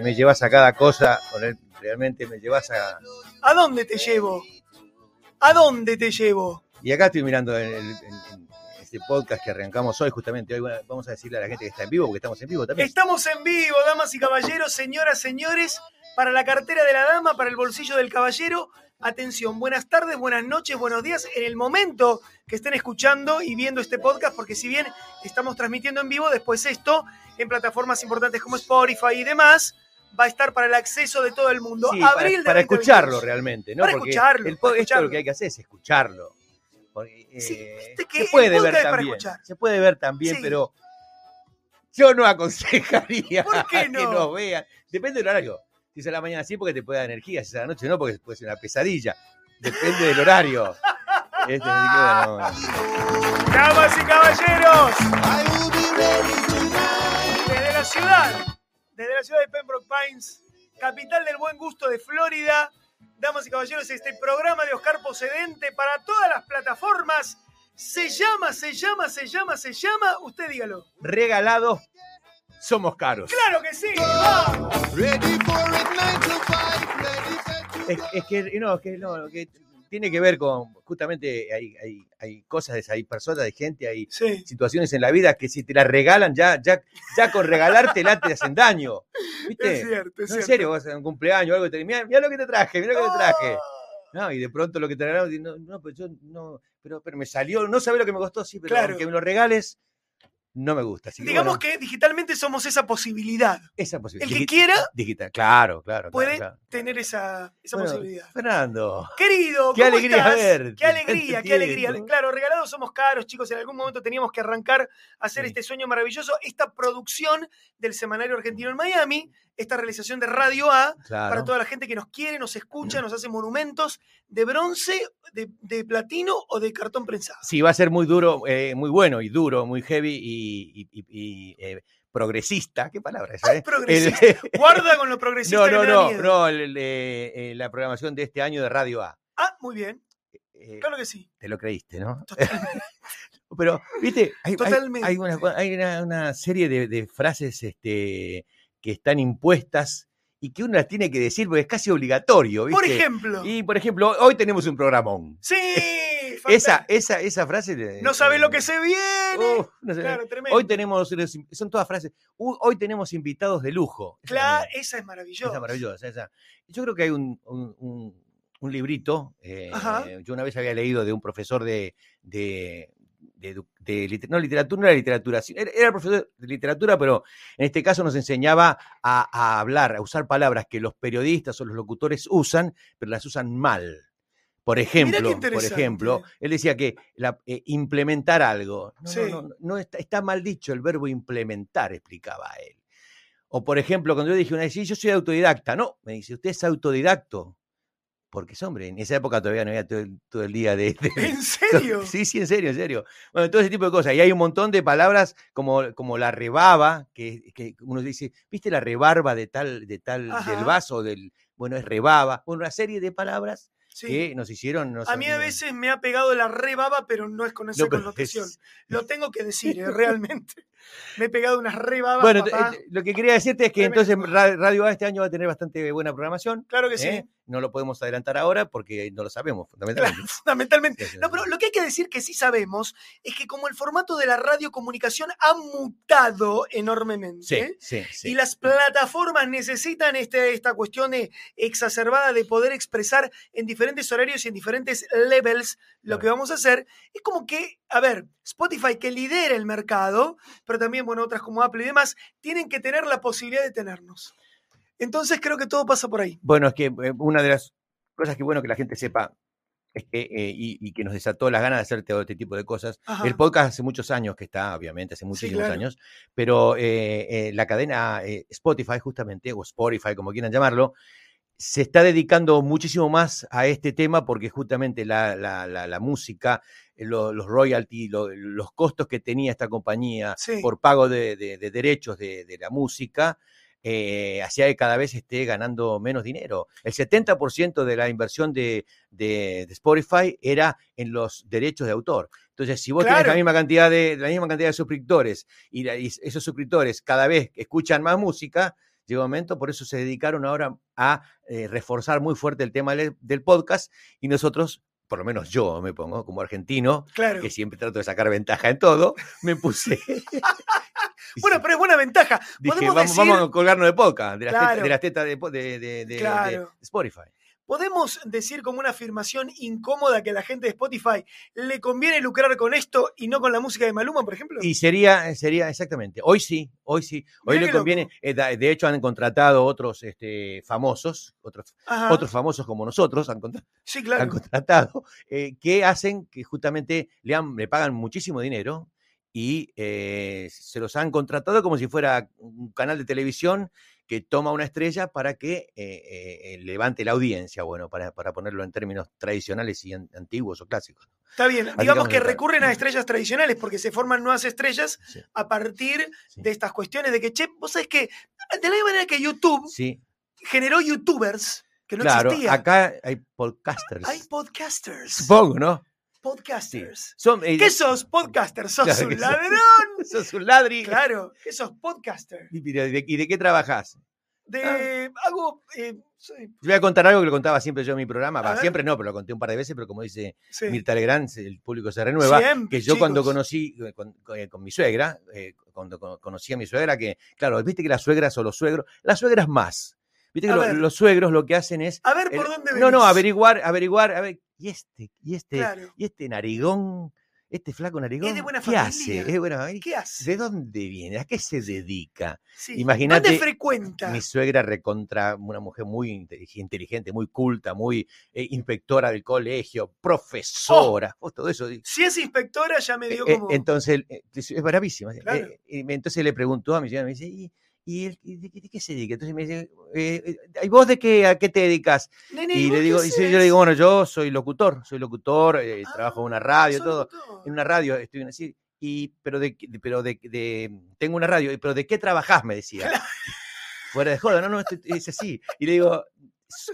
me, me llevas a cada cosa, realmente me llevas a... ¿A dónde te llevo? ¿A dónde te llevo? Y acá estoy mirando el, el- el- este podcast que arrancamos hoy, justamente hoy vamos a decirle a la gente que está en vivo, porque estamos en vivo también. Estamos en vivo, damas y caballeros, señoras, señores, para la cartera de la dama, para el bolsillo del caballero. Atención, buenas tardes, buenas noches, buenos días, en el momento que estén escuchando y viendo este podcast, porque si bien estamos transmitiendo en vivo, después esto, en plataformas importantes como Spotify y demás, va a estar para el acceso de todo el mundo. Sí, para, Abril de para 2022. escucharlo realmente, ¿no? Para Porque escucharlo, el para esto escucharlo. lo que hay que hacer es escucharlo. Porque, Sí, eh, viste que se puede ver es para también, escuchar. se puede ver también, Sí. pero yo no aconsejaría ¿Por qué no? que nos vean. Depende del horario. Si es a la mañana sí, porque te puede dar energía. Si es a la noche no, porque puede ser una pesadilla. Depende del horario. Este, así que bueno, Damas y caballeros, desde la ciudad, desde la ciudad de Pembroke Pines, capital del buen gusto de Florida, damas y caballeros, este programa de Oscar Procedente para todas las plataformas se llama, se llama, se llama, se llama, usted dígalo. regalados somos caros. ¡Claro que sí! ¡Vamos! Es, es que no, es que no, que tiene que ver con justamente hay, hay, hay cosas, hay personas, hay gente, hay Sí. situaciones en la vida que si te las regalan, ya, ya, ya con regalártela te hacen daño. ¿Viste? Es cierto, es No, en cierto. serio, vas a un cumpleaños o algo y te mira, mira lo que te traje, mira lo que te traje. Ah, No, y de pronto lo que te regalaron, no, no, pues yo no, pero, pero me salió, no sabés lo que me costó, sí, pero Claro. aunque me lo regales, no me gusta. Así que, Digamos bueno, que digitalmente somos esa posibilidad. esa posibilidad. El que quiera Digital, claro, claro. puede claro, claro. tener esa, esa Bueno, posibilidad. Fernando. Querido, Qué ¿cómo alegría estás? verte. Qué alegría, qué alegría. Claro, regalados somos caros, chicos. En algún momento teníamos que arrancar a hacer Sí. este sueño maravilloso, esta producción del Semanario Argentino en Miami, esta realización de Radio A, Claro. para toda la gente que nos quiere, nos escucha, nos hace monumentos de bronce, de, de platino o de cartón prensado. Sí, va a ser muy duro, eh, muy bueno y duro, muy heavy y, y- y- y, eh, progresista. ¿Qué palabra es? Ay, eh? progresista. El- Guarda con lo progresista no, que no, me da no, miedo. no, el- el, eh, la programación de este año de Radio A. Ah, muy bien. Eh, Claro que sí. Te lo creíste, ¿no? Totalmente. Pero, viste, hay, hay- Totalmente. hay una, hay una- una serie de, de frases este, que están impuestas y que uno las tiene que decir porque es casi obligatorio, ¿viste? Por ejemplo. Y, por ejemplo, hoy tenemos un programón. Sí. Esa, esa, esa frase... de- No sabes lo que se viene. No sé. claro, tremendo. Hoy tenemos, son todas frases, "Uh, hoy tenemos invitados de lujo. Claro, esa es maravillosa. esa maravillosa. esa. Yo creo que hay un, un- un- un librito, eh, yo una vez había leído de un profesor de, de, no literatura, no era literatura, era, era profesor de literatura, pero en este caso nos enseñaba a, a hablar, a usar palabras que los periodistas o los locutores usan, pero las usan mal. Por ejemplo, por ejemplo, él decía que la- eh, implementar algo. No, Sí. no, no, no está, está mal dicho el verbo implementar, explicaba él. O por ejemplo, cuando yo dije una vez, sí, yo soy autodidacta. No, me dice, ¿usted es autodidacto? Porque, es, hombre, en esa época todavía no había todo el, todo el día de, de- ¿En serio? Sí, sí, en serio, en serio. Bueno, todo ese tipo de cosas. Y hay un montón de palabras como, como la rebaba, que, que uno dice, ¿viste la rebarba de tal, de tal, Ajá. del vaso? Del, bueno, es rebaba. Bueno, una serie de palabras Sí. que nos hicieron. nos- A mí a veces me ha pegado la rebaba, pero no es con esa No, connotación. es- Lo tengo que decir, eh, realmente. Me he pegado unas rebabas, Bueno, papá. eh, lo que quería decirte es que Tremendo. entonces Ra- Radio A este año va a tener bastante buena programación. Claro que sí. ¿eh? No lo podemos adelantar ahora porque no lo sabemos, fundamentalmente. Fundamentalmente. No, pero lo que hay que decir que sí sabemos es que como el formato de la radiocomunicación ha mutado enormemente, Sí, sí, sí. y las plataformas necesitan este, esta cuestión de- exacerbada de poder expresar en diferentes horarios y en diferentes levels lo Claro. que vamos a hacer. Es como que, a ver, Spotify que lidera el mercado, pero también, bueno, otras como Apple y demás, tienen que tener la posibilidad de tenernos. Entonces creo que todo pasa por ahí. Bueno, es que eh, una de las cosas que bueno que la gente sepa es que, eh, y, y que nos desató las ganas de hacer todo este tipo de cosas. Ajá. El podcast hace muchos años que está, obviamente, hace muchísimos claro. años, pero eh, eh, la cadena Spotify, justamente, o Spotify, como quieran llamarlo, se está dedicando muchísimo más a este tema porque justamente la, la- la- la música, eh, lo- los royalties, lo- los costos que tenía esta compañía Sí. por pago de, de- de derechos de, de la música, eh, hacía que cada vez esté ganando menos dinero. El 70% de la inversión de, Spotify era en los derechos de autor. Entonces, si vos tenés la misma cantidad de, la misma cantidad de suscriptores y, y esos suscriptores cada vez escuchan más música, llegó un momento, por eso se dedicaron ahora a eh, reforzar muy fuerte el tema del, del podcast y nosotros por lo menos yo me pongo como argentino, Claro. que siempre trato de sacar ventaja en todo, me puse. Bueno, pero es buena ventaja. dije, vamos, decir- vamos a colgarnos de podcast, de las tetas, Claro. de, las tetas de, po- de- de- de- Claro. de Spotify. ¿Podemos decir como una afirmación incómoda que a la gente de Spotify le conviene lucrar con esto y no con la música de Maluma, por ejemplo? Y sería, sería exactamente, hoy sí, hoy sí, hoy Mirá le conviene, eh, de hecho han contratado otros este, famosos, otros, Ajá. otros famosos como nosotros, han, contra- Sí, han contratado, eh, que hacen que justamente le, han- le pagan muchísimo dinero y eh, se los han contratado como si fuera un canal de televisión que toma una estrella para que eh, eh, levante la audiencia, bueno, para, para ponerlo en términos tradicionales y an- antiguos o clásicos. Está bien. Así Digamos que recurren a estrellas tradicionales porque se forman nuevas estrellas Sí, a partir sí. de estas cuestiones de que, che, vos sabés que de la misma manera que YouTube Sí, generó YouTubers, que no claro, existía, acá hay podcasters. hay podcasters. Supongo, ¿no? Sí. Podcasters. Son, eh, ¿Qué sos, podcaster? ¿Sos Claro un sí. ladrón? sos un ladri. Claro, ¿qué sos podcaster? ¿Y de, y de qué trabajas? De, hago, eh, soy- Yo voy a contar algo que lo contaba siempre yo en mi programa. Va, siempre no, pero lo conté un par de veces, pero como dice sí. Mirta Legrand, el público se renueva. Siempre, que yo cuando conocí eh, con, con- eh, con mi suegra, eh, cuando con- conocí a mi suegra, que, claro, viste que las suegras o los suegros, las suegras más. Viste que lo- los suegros lo que hacen es. A ver por el- dónde no, no, venís. averiguar, averiguar, a ver, y este, y este, Claro. y este narigón, este flaco narigón, de buena ¿qué familia. hace? ¿Es de buena familia? ¿Qué hace? ¿De dónde viene? ¿A qué se dedica? Sí. Imagínate, ¿Dónde frecuenta? Mi suegra recontra, una mujer muy intelig- inteligente, muy culta, muy eh, inspectora del colegio, profesora, oh, todo eso. Si es inspectora, ya me dio Eh, eh, como. entonces, eh, es bravísima. eh, Claro. entonces le preguntó a mi señora, me dice, ¿y, y él- y de, qué- de qué se dedica? Entonces me dice, eh, eh, ¿y vos de qué, a qué te dedicas? Nene, Y le digo, y yo le digo, bueno, yo soy locutor, soy locutor, eh, trabajo en una radio, sos todo. locutor. En una radio, estoy así. Y, pero de, pero de, de- tengo una radio, pero ¿de qué trabajás? Me decía. Fuera de joda, no, no, es así. Y le digo,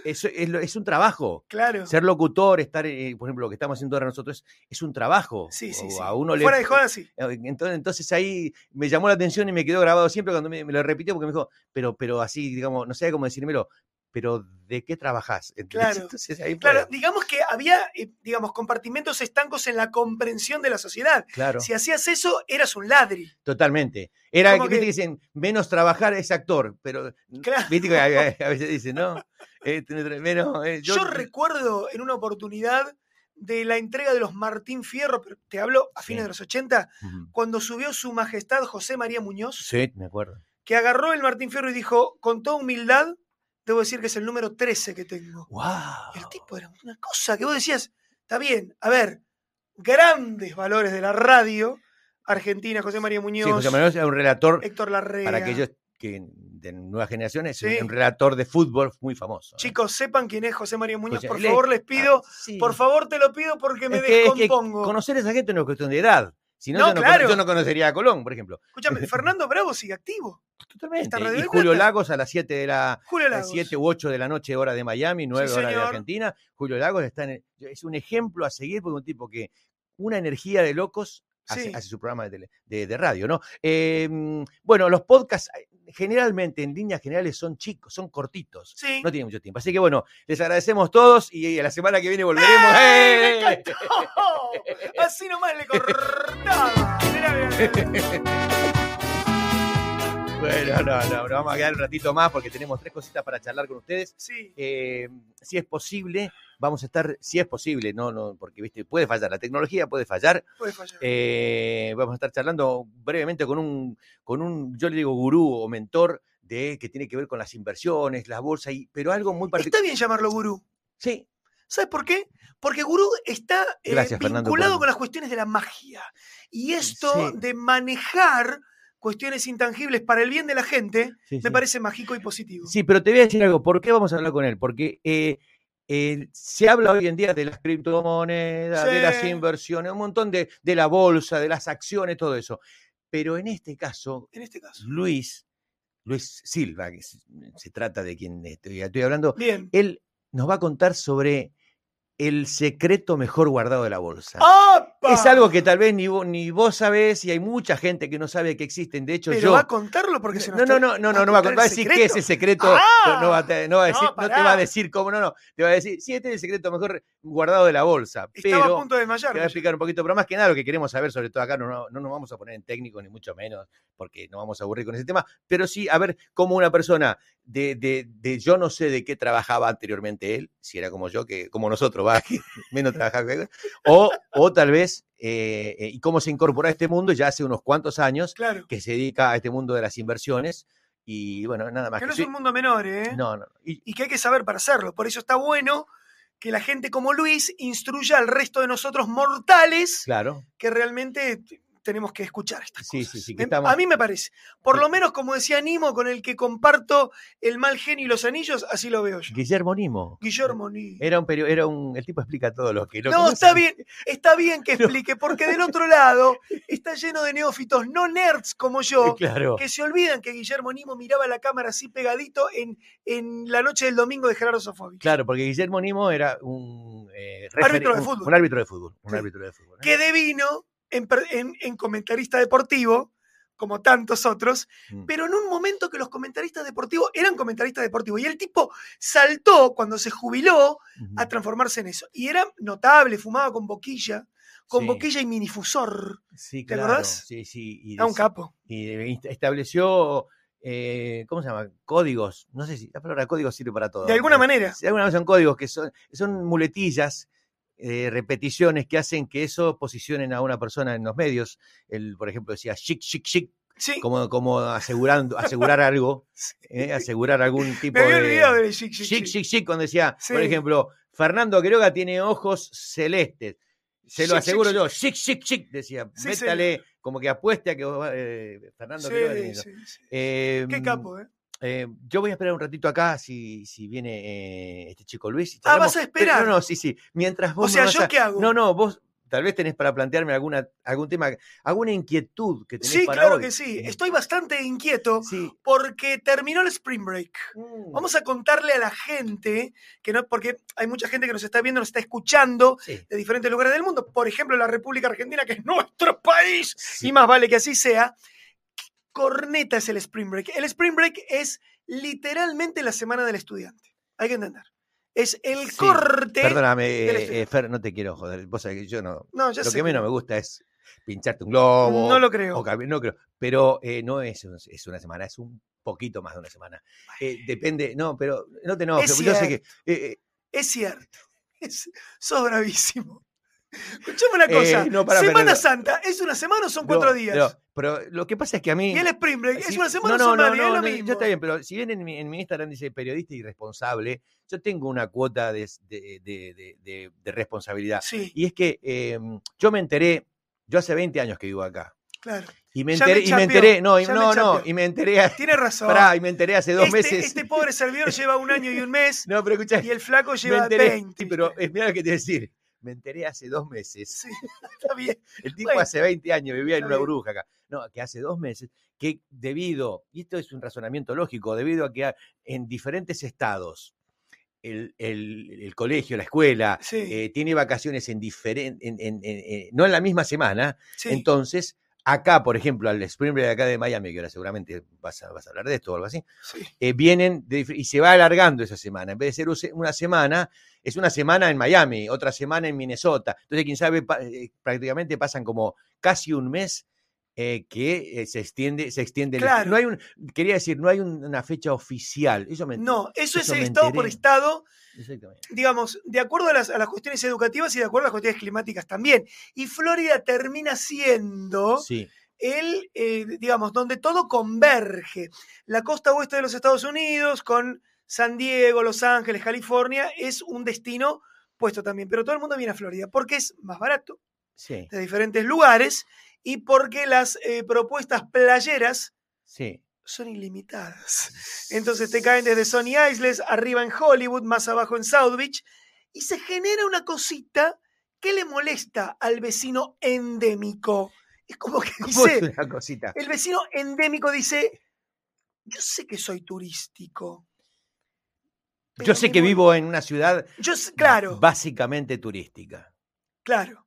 es, es, un trabajo. Claro. Ser locutor, estar, eh, por ejemplo, lo que estamos haciendo ahora nosotros, es un trabajo. Sí, sí. A uno le, Fuera de joda, sí. eh, Entonces, entonces ahí me llamó la atención y me quedó grabado siempre cuando me, me lo repitió porque me dijo, pero, pero así, digamos, no sé cómo decírmelo, pero ¿de qué trabajás? Claro. Entonces ahí Claro, digamos que había, eh, digamos, compartimentos estancos en la comprensión de la sociedad. claro, Si hacías eso, eras un ladri. totalmente. Era viste que- que dicen, menos trabajar es actor, pero Claro. viste que a, veces dicen, no, eh, tener- menos, eh, Yo, recuerdo en una oportunidad de la entrega de los Martín Fierro, pero te hablo a fines Sí. de los 80, Ujú. cuando subió su majestad José María Muñoz, Sí, me acuerdo. que agarró el Martín Fierro y dijo, con toda humildad, debo decir que es el número 13 que tengo. ¡Wow! Y el tipo era una cosa que vos decías, está bien, a ver, grandes valores de la radio argentina, José María Muñoz, Sí, José Manuel era un relator, Héctor Larrea. para aquellos que de nuevas generaciones, Sí. un relator de fútbol muy famoso. ¿no? Chicos, sepan quién es José María Muñoz, José- por le- favor les pido, Ah, sí. por favor te lo pido porque me Es que, es que descompongo. conocer a esa gente no es cuestión de edad. Si no, No, yo, no claro. yo no conocería a Colón, por ejemplo. Escúchame, Fernando Bravo sigue activo. Totalmente. Y Julio. Lagos a las 7 de la Julio a Lagos. las 7 u 8 de la noche, hora de Miami, 9 Sí, horas de. Argentina. Julio Lagos está en el- es un ejemplo a seguir porque un tipo que una energía de locos hace, Sí. hace su programa de, tele- de- de radio, ¿no? Eh, bueno, los podcasts eh, generalmente, en líneas generales, son chicos, son cortitos. Sí. No tienen mucho tiempo. Así que bueno, les agradecemos todos y a la semana que viene volveremos. ¡Ey! ¡Me ¡Eh! encantó! Así nomás le cortaba. Bueno, no, no, nos vamos a quedar un ratito más porque tenemos tres cositas para charlar con ustedes. Sí, Eh, si es posible, vamos a estar, si es posible, no, no, porque viste, puede fallar, la tecnología puede fallar. puede fallar. Eh, vamos a estar charlando brevemente con un, con un, yo le digo gurú o mentor de que tiene que ver con las inversiones, la bolsa, y, pero algo muy particular. Está bien llamarlo gurú. Sí, ¿Sabes por qué? Porque gurú está eh, Gracias, vinculado con las cuestiones de la magia. Y esto Sí. de manejar cuestiones intangibles para el bien de la gente sí, me sí. parece mágico y positivo. Sí, pero te voy a decir algo. ¿Por qué vamos a hablar con él? Porque eh, eh, se habla hoy en día de las criptomonedas, de las inversiones, un montón de, de la bolsa, de las acciones, todo eso. Pero en este caso, En este caso. Luis, Luis Silva, que se, se trata de quien estoy, estoy hablando, Bien. él nos va a contar sobre el secreto mejor guardado de la bolsa. ¡Ah! Es algo que tal vez ni vos, ni vos sabés y hay mucha gente que no sabe que existen. De hecho, Pero yo. va a contarlo porque se nos No, no, no, no, no, no va a, contar va a decir qué es el secreto. Ah, no, va a, te- no va a no, decir, no, te va a decir cómo, no, no. Te va a decir, sí, este es el secreto mejor guardado de la bolsa. Estaba pero a punto de te voy a desmayar. explicar un poquito, pero más que nada lo que queremos saber, sobre todo acá, no, no, no nos vamos a poner en técnico ni mucho menos, porque no vamos a aburrir con ese tema, pero sí a ver cómo una persona de, de, de yo no sé de qué trabajaba anteriormente él, si era como yo, que como nosotros, va, que menos trabajaba o, o tal vez, eh, eh, y cómo se incorporó a este mundo ya hace unos cuantos años, Claro. que se dedica a este mundo de las inversiones, y bueno, nada más Que que no es un mundo menor, ¿eh? No, no, y, y que hay que saber para hacerlo. Por eso está bueno que la gente como Luis instruya al resto de nosotros mortales claro, que realmente tenemos que escuchar estas Sí, cosas. sí, sí, que estamos- A mí me parece. Por lo menos, como decía Nimo, con el que comparto el mal genio y los anillos, así lo veo yo. Guillermo Nimo. Guillermo Nimo. Era un, era un, el tipo explica todo lo que No, conoce. está bien, está bien que explique, porque del otro lado está lleno de neófitos no nerds como yo, Claro. que se olvidan que Guillermo Nimo miraba la cámara así pegadito en, en la noche del domingo de Gerardo Sofovich. Claro, porque Guillermo Nimo era un eh, Árbitro de fútbol. Un árbitro de fútbol. Un árbitro de fútbol. ¿eh? que devino en, per- en- en comentarista deportivo, como tantos otros, Mm. pero en un momento que los comentaristas deportivos eran comentaristas deportivos. Y el tipo saltó cuando se jubiló a transformarse en eso. Y era notable, fumaba con boquilla, con Sí. boquilla y minifusor. Sí, ¿te claro. Sí, sí. Y, Era un capo. y estableció, eh, ¿cómo se llama? Códigos. No sé si la palabra código sirve para todo. De alguna Eh, manera. De alguna manera son códigos que son, son muletillas, eh, repeticiones que hacen que eso posicionen a una persona en los medios. El, por ejemplo, decía chic, chic, chic, Sí, como, como asegurando, asegurar algo, eh, asegurar algún tipo me había de. olvidado de chic, chic, chic, chic. chic, chic, cuando decía, por ejemplo, Fernando Quiroga tiene ojos celestes. Se lo Chic, aseguro chic, yo, chic, chic, chic, decía, métale, como que apueste a que eh, Fernando Quiroga tiene-. Eh, Qué capo, ¿eh? Eh, yo voy a esperar un ratito acá si, si viene eh, este chico Luis. y Ah. ¿vas a Pero- esperar? No, no, sí, sí. Mientras vos O sea, ¿yo a- qué hago? No, no, vos tal vez tenés para plantearme alguna, algún tema, alguna inquietud que tenés Sí, para claro hoy. que sí. Estoy bastante inquieto Sí. porque terminó el Spring Break. Mm, Vamos a contarle a la gente que no, porque hay mucha gente que nos está viendo, nos está escuchando sí, de diferentes lugares del mundo. Por ejemplo, la República Argentina, que es nuestro país, sí. y más vale que así sea. ¿Qué corneta es el Spring Break? El Spring Break es literalmente la semana del estudiante. Hay que entender. Es el Sí, corte. Perdóname, eh, eh, Fer, no te quiero joder. Vos sabés que yo no. no, ya Lo sé que menos me gusta es pincharte un globo. No lo creo. o no creo. Pero eh, no es, es una semana, es un poquito más de una semana. Eh, depende, no, pero no te enojes. Es Yo sé que. Es cierto. Es- sos bravísimo. Escuchame una cosa. Eh, no, pará, semana Santa, ¿es una semana o son no, cuatro días? Pero, pero lo que pasa es que a mí. y el Spring Break, ¿es si- una semana o son no, es lo mismo. ya está bien, pero si bien en mi, en mi Instagram dice periodista irresponsable, yo tengo una cuota de, de- de- de- de- de responsabilidad. Sí, Y es que eh, yo me enteré, yo hace 20 años que vivo acá. claro. Y me enteré, y me enteré, no, y, ya me no, no, y me enteré, Tiene razón. pará, y me enteré hace dos este, meses. este pobre servidor lleva un año y un mes No, pero escuchá, y el flaco lleva enteré, 20. sí, pero mira lo que te decir. Me enteré hace dos meses. Sí, está bien. El tipo Bueno, hace 20 años vivía en una burbuja acá. No, que hace dos meses, que debido, y esto es un razonamiento lógico, debido a que en diferentes estados el, el- el colegio, la escuela, Sí, eh, tiene vacaciones en diferentes, no en la misma semana, sí. entonces acá, por ejemplo, al Spring Break de acá de Miami, que ahora seguramente vas a, vas a hablar de esto o algo así, sí. eh, vienen de y se va alargando esa semana. En vez de ser una semana, es una semana en Miami, otra semana en Minnesota. Entonces, quién sabe, pa- eh, prácticamente pasan como casi un mes eh, que eh, se extiende, se extiende. el- no hay un, quería decir, no hay un- una fecha oficial. Eso me, No, eso, eso es me estado por estado, Exactamente. digamos, de acuerdo a las, a las cuestiones educativas y de acuerdo a las cuestiones climáticas también. Y Florida termina siendo Sí, el, eh, digamos, donde todo converge. La costa oeste de los Estados Unidos con San Diego, Los Ángeles, California, es un destino puesto también. Pero todo el mundo viene a Florida porque es más barato sí, de diferentes lugares y porque las eh, propuestas playeras sí. son ilimitadas. Entonces te caen desde Sony Isles, arriba en Hollywood, más abajo en South Beach, y se genera una cosita que le molesta al vecino endémico. Es como que ¿Cómo es dice, cosita? el vecino endémico dice, yo sé que soy turístico. Yo sé que vivo en una ciudad Yo claro, básicamente turística. claro.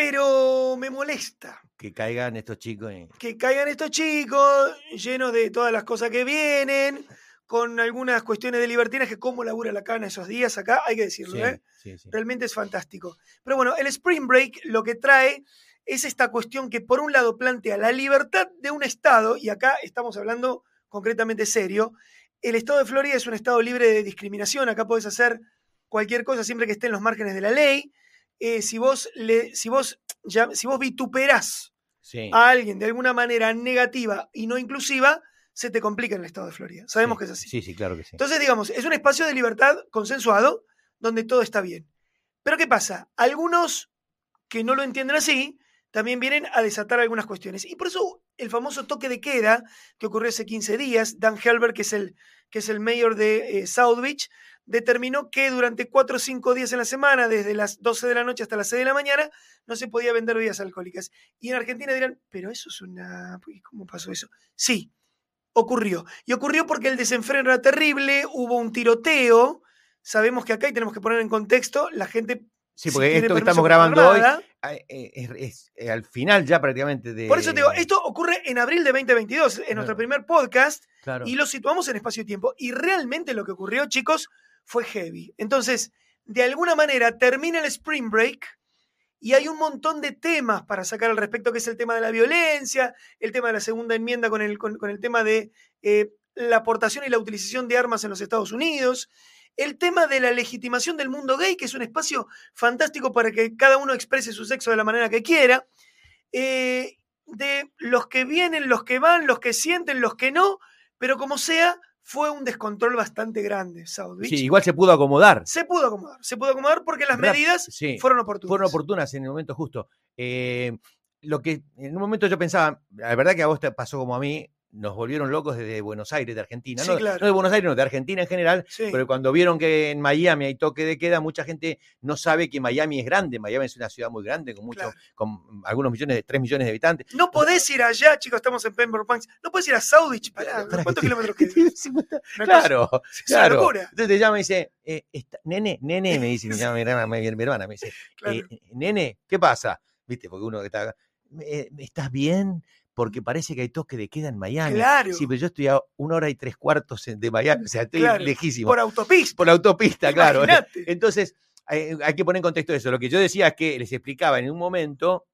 Pero me molesta Que caigan estos chicos en... que caigan estos chicos llenos de todas las cosas que vienen, con algunas cuestiones de libertinaje, cómo labura la cana esos días acá, hay que decirlo, Sí, ¿eh? sí, sí. Realmente es fantástico. Pero bueno, el Spring Break lo que trae es esta cuestión que por un lado plantea la libertad de un Estado, y acá estamos hablando concretamente serio, el Estado de Florida es un Estado libre de discriminación, acá podés hacer cualquier cosa siempre que esté en los márgenes de la ley. Eh, si, vos le, si, vos ya, si vos vituperás Sí. a alguien de alguna manera negativa y no inclusiva, se te complica en el Estado de Florida. Sabemos que es así. Sí, sí, claro que sí. Entonces, digamos, es un espacio de libertad consensuado donde todo está bien. Pero ¿qué pasa? Algunos que no lo entienden así también vienen a desatar algunas cuestiones. Y por eso el famoso toque de queda que ocurrió hace 15 días, Dan Helber, que es el, que es el mayor de eh, South Beach, determinó que durante 4 o 5 días en la semana, desde las 12 de la noche hasta las 6 de la mañana, no se podía vender bebidas alcohólicas. Y en Argentina dirán, pero eso es una... ¿Cómo pasó eso? Sí, ocurrió. Y ocurrió porque el desenfreno era terrible, hubo un tiroteo. Sabemos que acá, y tenemos que poner en contexto, la gente. Sí, si porque tiene esto que estamos grabando hoy ah, eh, es, es, al final ya prácticamente de... Por eso te digo, esto ocurre en abril de 2022, en nuestro primer podcast, Claro. y lo situamos en espacio y tiempo. Y realmente lo que ocurrió, chicos, fue heavy. Entonces, de alguna manera, termina el Spring Break y hay un montón de temas para sacar al respecto, que es el tema de la violencia, el tema de la segunda enmienda con el, con, el tema de eh, la aportación y la utilización de armas en los Estados Unidos, el tema de la legitimación del mundo gay, que es un espacio fantástico para que cada uno exprese su sexo de la manera que quiera, eh, de los que vienen, los que van, los que sienten, los que no, pero como sea, fue un descontrol bastante grande, South Beach. Sí, igual se pudo acomodar. Se pudo acomodar, se pudo acomodar porque las Rap- medidas sí. fueron oportunas. fueron oportunas en el momento justo. Eh, lo que en un momento yo pensaba, la verdad que a vos te pasó como a mí, nos volvieron locos desde Buenos Aires, de Argentina. Sí, no, claro. no de Buenos Aires, no, de Argentina en general. Sí. Pero cuando vieron que en Miami hay toque de queda, mucha gente no sabe que Miami es grande. Miami es una ciudad muy grande, con mucho, Claro. con algunos millones, de 3 millones de habitantes. No podés ir allá, chicos, estamos en Pembroke Pines. No podés ir a Beach. Pará, Para ¿Cuántos que- kilómetros quedan? tiene 50 Una cosa- Claro, una locura. Entonces te llama y dice, eh, está- nene, nene, me dice, me llama mi hermana, mi, hermana, me dice, Claro. eh, nene, ¿qué pasa? ¿Viste? Porque uno que está acá, "Eh, ¿estás bien? Porque parece que hay toque de queda en Miami. Claro. Sí, pero yo estoy a una hora y tres cuartos de Miami, o sea, estoy Claro, lejísimo. Por Por, autopista. la autopista, claro. Entonces, hay, hay que poner en contexto eso. Lo que yo decía es que les explicaba en un momento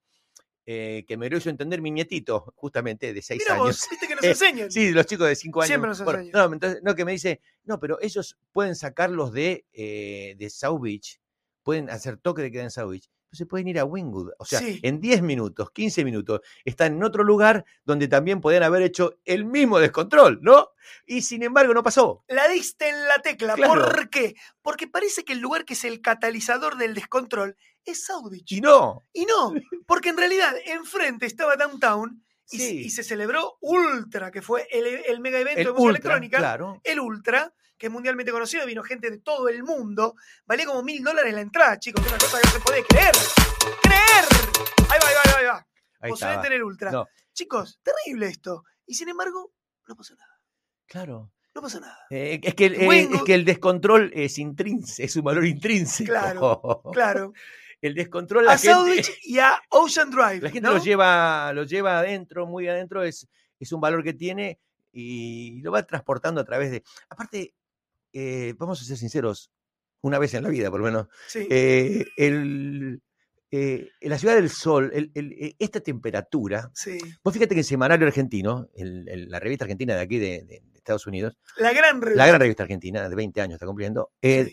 eh, que me lo hizo entender mi nietito, justamente de seis Mira años. vos, viste que nos Eh, enseñan. Sí, los chicos de 5 años. Siempre nos Bueno, enseñan. no, entonces, no, que me dice, no, pero ellos pueden sacarlos de, eh, de South Beach, pueden hacer toque de queda en South Beach, se pueden ir a Wingwood. O sea, Sí. en 10 minutos, 15 minutos, están en otro lugar donde también podían haber hecho el mismo descontrol, ¿no? Y sin embargo no pasó. La diste en la tecla. Claro. ¿Por qué? Porque parece que el lugar que es el catalizador del descontrol es South Beach. Y no. Y no, porque en realidad enfrente estaba Downtown y, Sí. y se celebró Ultra, que fue el, el mega evento El de música ultra, electrónica. claro. El Ultra, que es mundialmente conocido, vino gente de todo el mundo. Valía como mil dólares la entrada, chicos. Una cosa que no se puede creer. ¡Creer! Ahí va, ahí va, ahí va. Ahí estaba. tener Ultra. No, Chicos, terrible esto. Y sin embargo, no pasó nada. claro. No pasó nada. Eh, es, que, el- eh, es que el descontrol es intrínseco, es un valor intrínseco. Claro, Claro. El descontrol la A gente- y a Ocean Drive. La gente ¿no? lo lleva, lo lleva adentro, muy adentro, es, es un valor que tiene y lo va transportando a través de. Aparte, eh, vamos a ser sinceros, una vez en la vida, por lo menos, Sí. eh, el, eh, en la ciudad del sol, el- el- esta temperatura. sí. Vos fíjate que el semanario argentino, la revista argentina de aquí de, Estados Unidos, La gran revista. la gran revista argentina, de 20 años está cumpliendo, Sí.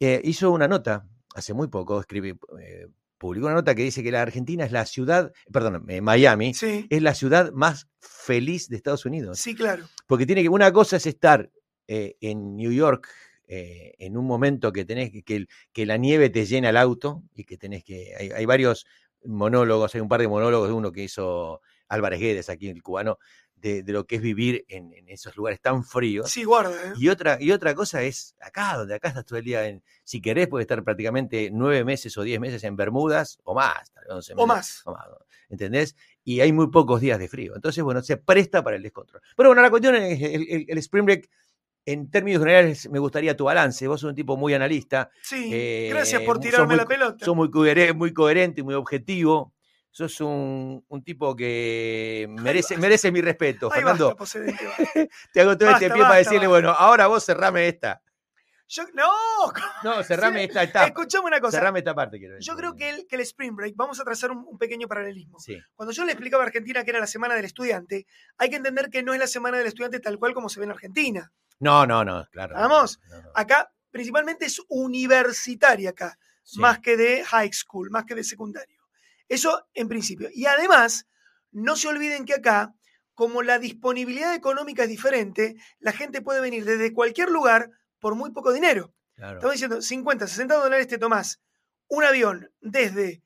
hizo una nota hace muy poco, escribe, eh, publicó una nota que dice que la Argentina es la ciudad, perdón, eh, Miami, Sí, es la ciudad más feliz de Estados Unidos. sí, claro. Porque tiene que, una cosa es estar eh, en New York eh, en un momento que tenés que, que, la nieve te llena el auto y que tenés que, hay, hay varios monólogos, hay un par de monólogos, uno que hizo Álvarez Guedes, aquí el cubano, de, de lo que es vivir en, en esos lugares tan fríos. Sí, guarda, ¿eh? Y otra, y otra cosa es acá, donde acá estás todo el día, en, si querés, puedes estar prácticamente nueve meses o diez meses en Bermudas o más. O meses, más. o más, ¿Entendés? Y hay muy pocos días de frío. Entonces, bueno, se presta para el descontrol. Pero bueno, la cuestión es el, el- el Spring Break. En términos generales, me gustaría tu balance. Vos sos un tipo muy analista, Sí, eh, gracias por sos tirarme muy- la pelota. sos muy, muy coherente, muy objetivo. sos un, un tipo que merece, merece mi respeto. Ay, Fernando, basta, basta. te hago todo este Basta, pie para decirle, bueno, ahora vos cerrame esta. Yo- no, No, cerrame Sí, esta etapa. escuchame una cosa. Cerrame esta parte, quiero decir. Yo creo que el, que el Spring Break, vamos a trazar un, un pequeño paralelismo. Sí, Cuando yo le explicaba a Argentina que era la semana del estudiante, hay que entender que no es la semana del estudiante tal cual como se ve en Argentina. No, no, no, claro. Vamos. No, no. Acá, principalmente, es universitaria acá, Sí. más que de high school, más que de secundario. Eso en principio. Y además, no se olviden que acá, como la disponibilidad económica es diferente, la gente puede venir desde cualquier lugar por muy poco dinero. Claro. Estamos diciendo, 50, 60 dólares te tomás un avión desde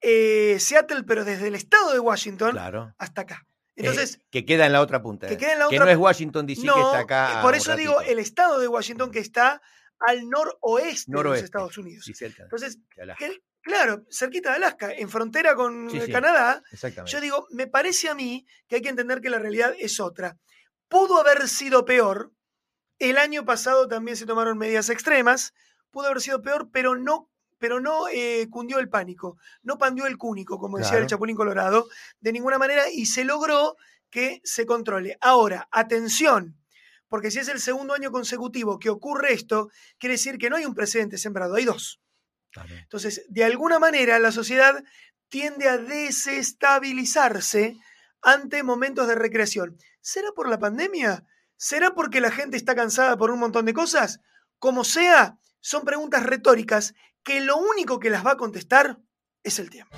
eh, Seattle, pero desde el estado de Washington Claro. hasta acá. Eh, que queda en la otra punta. que queda en la que otra no es Washington DC, que está acá. eh, por eso digo el estado de Washington que está al noroeste, de los. Estados Unidos. Cerca. Entonces, que- claro, cerquita de Alaska, en frontera con Sí, sí. Canadá, Exactamente. yo digo, me parece a mí que hay que entender que la realidad es otra. Pudo haber sido peor. El año pasado también se tomaron medidas extremas. Pudo haber sido peor, pero no, pero no eh, cundió el pánico. No pandió el cúnico, como decía Claro. el Chapulín Colorado, de ninguna manera, y se logró que se controle. Ahora, atención, porque si es el segundo año consecutivo que ocurre esto, quiere decir que no hay un precedente sembrado, hay dos. Claro. Entonces, de alguna manera, la sociedad tiende a desestabilizarse ante momentos de recreación. ¿Será por la pandemia? ¿Será porque la gente está cansada por un montón de cosas? Como sea, son preguntas retóricas que lo único que las va a contestar es el tiempo.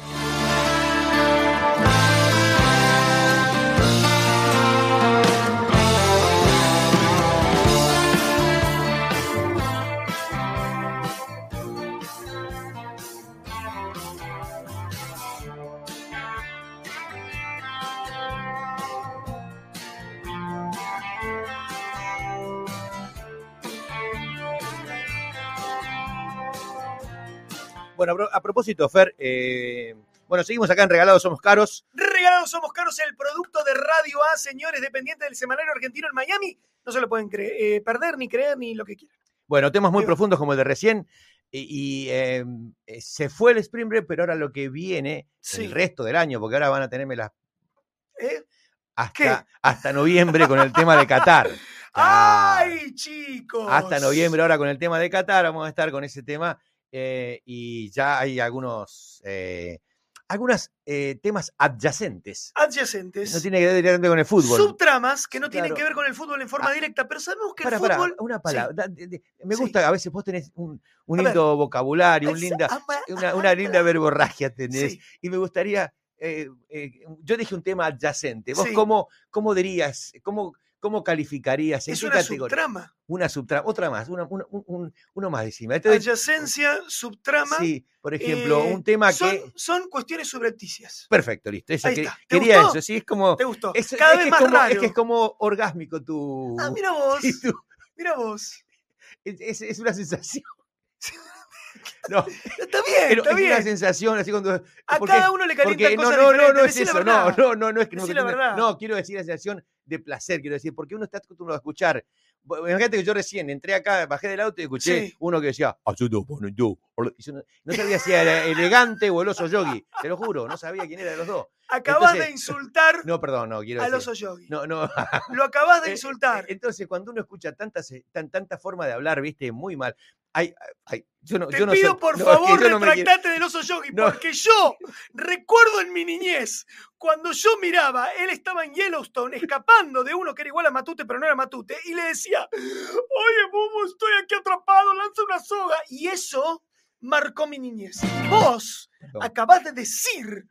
Bueno, a pro- a propósito, Fer, eh, bueno, seguimos acá en Regalados Somos Caros. Regalados Somos Caros, el producto de Radio A, señores, dependientes del semanario argentino en Miami. No se lo pueden eh, perder, ni creer, ni lo que quieran. Bueno, temas muy profundos como el de recién. Y, y, eh, se fue el Spring Break, pero ahora lo que viene Sí. el resto del año, porque ahora van a tenerme las ¿Eh? hasta, hasta noviembre con el tema de Qatar. Claro. ¡Ay, chicos! Hasta noviembre ahora con el tema de Qatar, vamos a estar con ese tema eh, y ya hay algunos eh, algunos eh, temas adyacentes. Adyacentes. No tiene que ver directamente con el fútbol. Subtramas que no tienen que ver con el fútbol en forma Ah. directa, pero sabemos que Para, el para, fútbol. una palabra. me Sí. gusta, a veces vos tenés un, un A ver. lindo vocabulario, un linda, una, una linda verborragia tenés. Sí. Y me gustaría, eh, eh, yo dije un tema adyacente. ¿Vos cómo, cómo dirías, cómo, cómo calificarías? ¿En Es qué una categoría? subtrama. Una subtrama, otra más, una, una- un- un- uno más. Este- Adyacencia, subtrama. sí, por ejemplo, eh, un tema son, que... son cuestiones subrepticias. Perfecto, listo. Eso Ahí que- está. ¿Te quería gustó? eso, sí, es como... ¿Te gustó? Es, Cada es vez que más como, raro. es que es como orgásmico tu... Ah, mira vos. sí, tu- Mira vos. es, una sensación. No, Está bien, pero está es una bien. sensación así cuando... A porque- cada uno le Porque no, cosas no, no, diferentes. no es eso, no, no, no, no es que no, no, quiero decir la sensación de placer, quiero decir, porque uno está acostumbrado a escuchar. Imagínate que yo recién entré acá, bajé del auto y escuché Sí. uno que decía, yo no, sabía si era elegante o el oso yogi, te lo juro, no sabía quién era de los dos. Entonces- de insultar No, perdón, no, quiero al decir. oso yogi. No, no. Lo acabás de insultar. Entonces, cuando uno escucha tantas, eh, tan, tanta forma de hablar, viste, muy mal. Hay, hay- yo no, Te yo no pido por no, es que favor no retractate del oso yogi, porque yo recuerdo en mi niñez, cuando yo miraba, él estaba en Yellowstone escapando de uno que era igual a Matute, pero no era Matute, y le decía, oye, Bubu, estoy aquí atrapado, lanza una soga. Y eso marcó mi niñez. Vos acabás de decir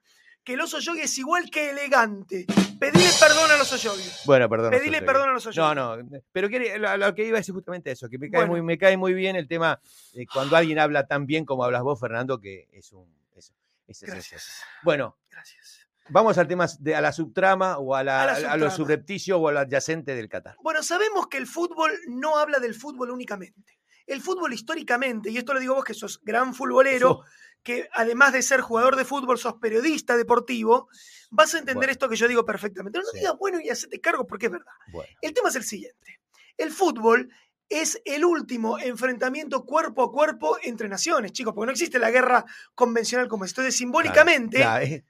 que el oso yogi es igual que elegante. Pedile perdón al oso yogi. Bueno, perdón. Pedile perdón al oso yogi. No, no, pero lo, lo que iba a decir justamente eso, que me cae, Bueno. muy, me cae muy bien el tema de cuando alguien habla tan bien como hablas vos, Fernando, que es un... es- es. Gracias. Bueno, Gracias. vamos al tema de a la subtrama o a, la, A la a lo subrepticio o a lo adyacente del Qatar. Bueno, sabemos que el fútbol no habla del fútbol únicamente. El fútbol históricamente, y esto lo digo vos que sos gran futbolero, que además de ser jugador de fútbol sos periodista deportivo, vas a entender Bueno. esto que yo digo perfectamente. No Sí. digas bueno y hacete cargo porque es verdad. bueno, El tema es el siguiente. El fútbol es el último enfrentamiento cuerpo a cuerpo entre naciones, chicos, porque no existe la guerra convencional como es. Entonces, simbólicamente, claro, claro,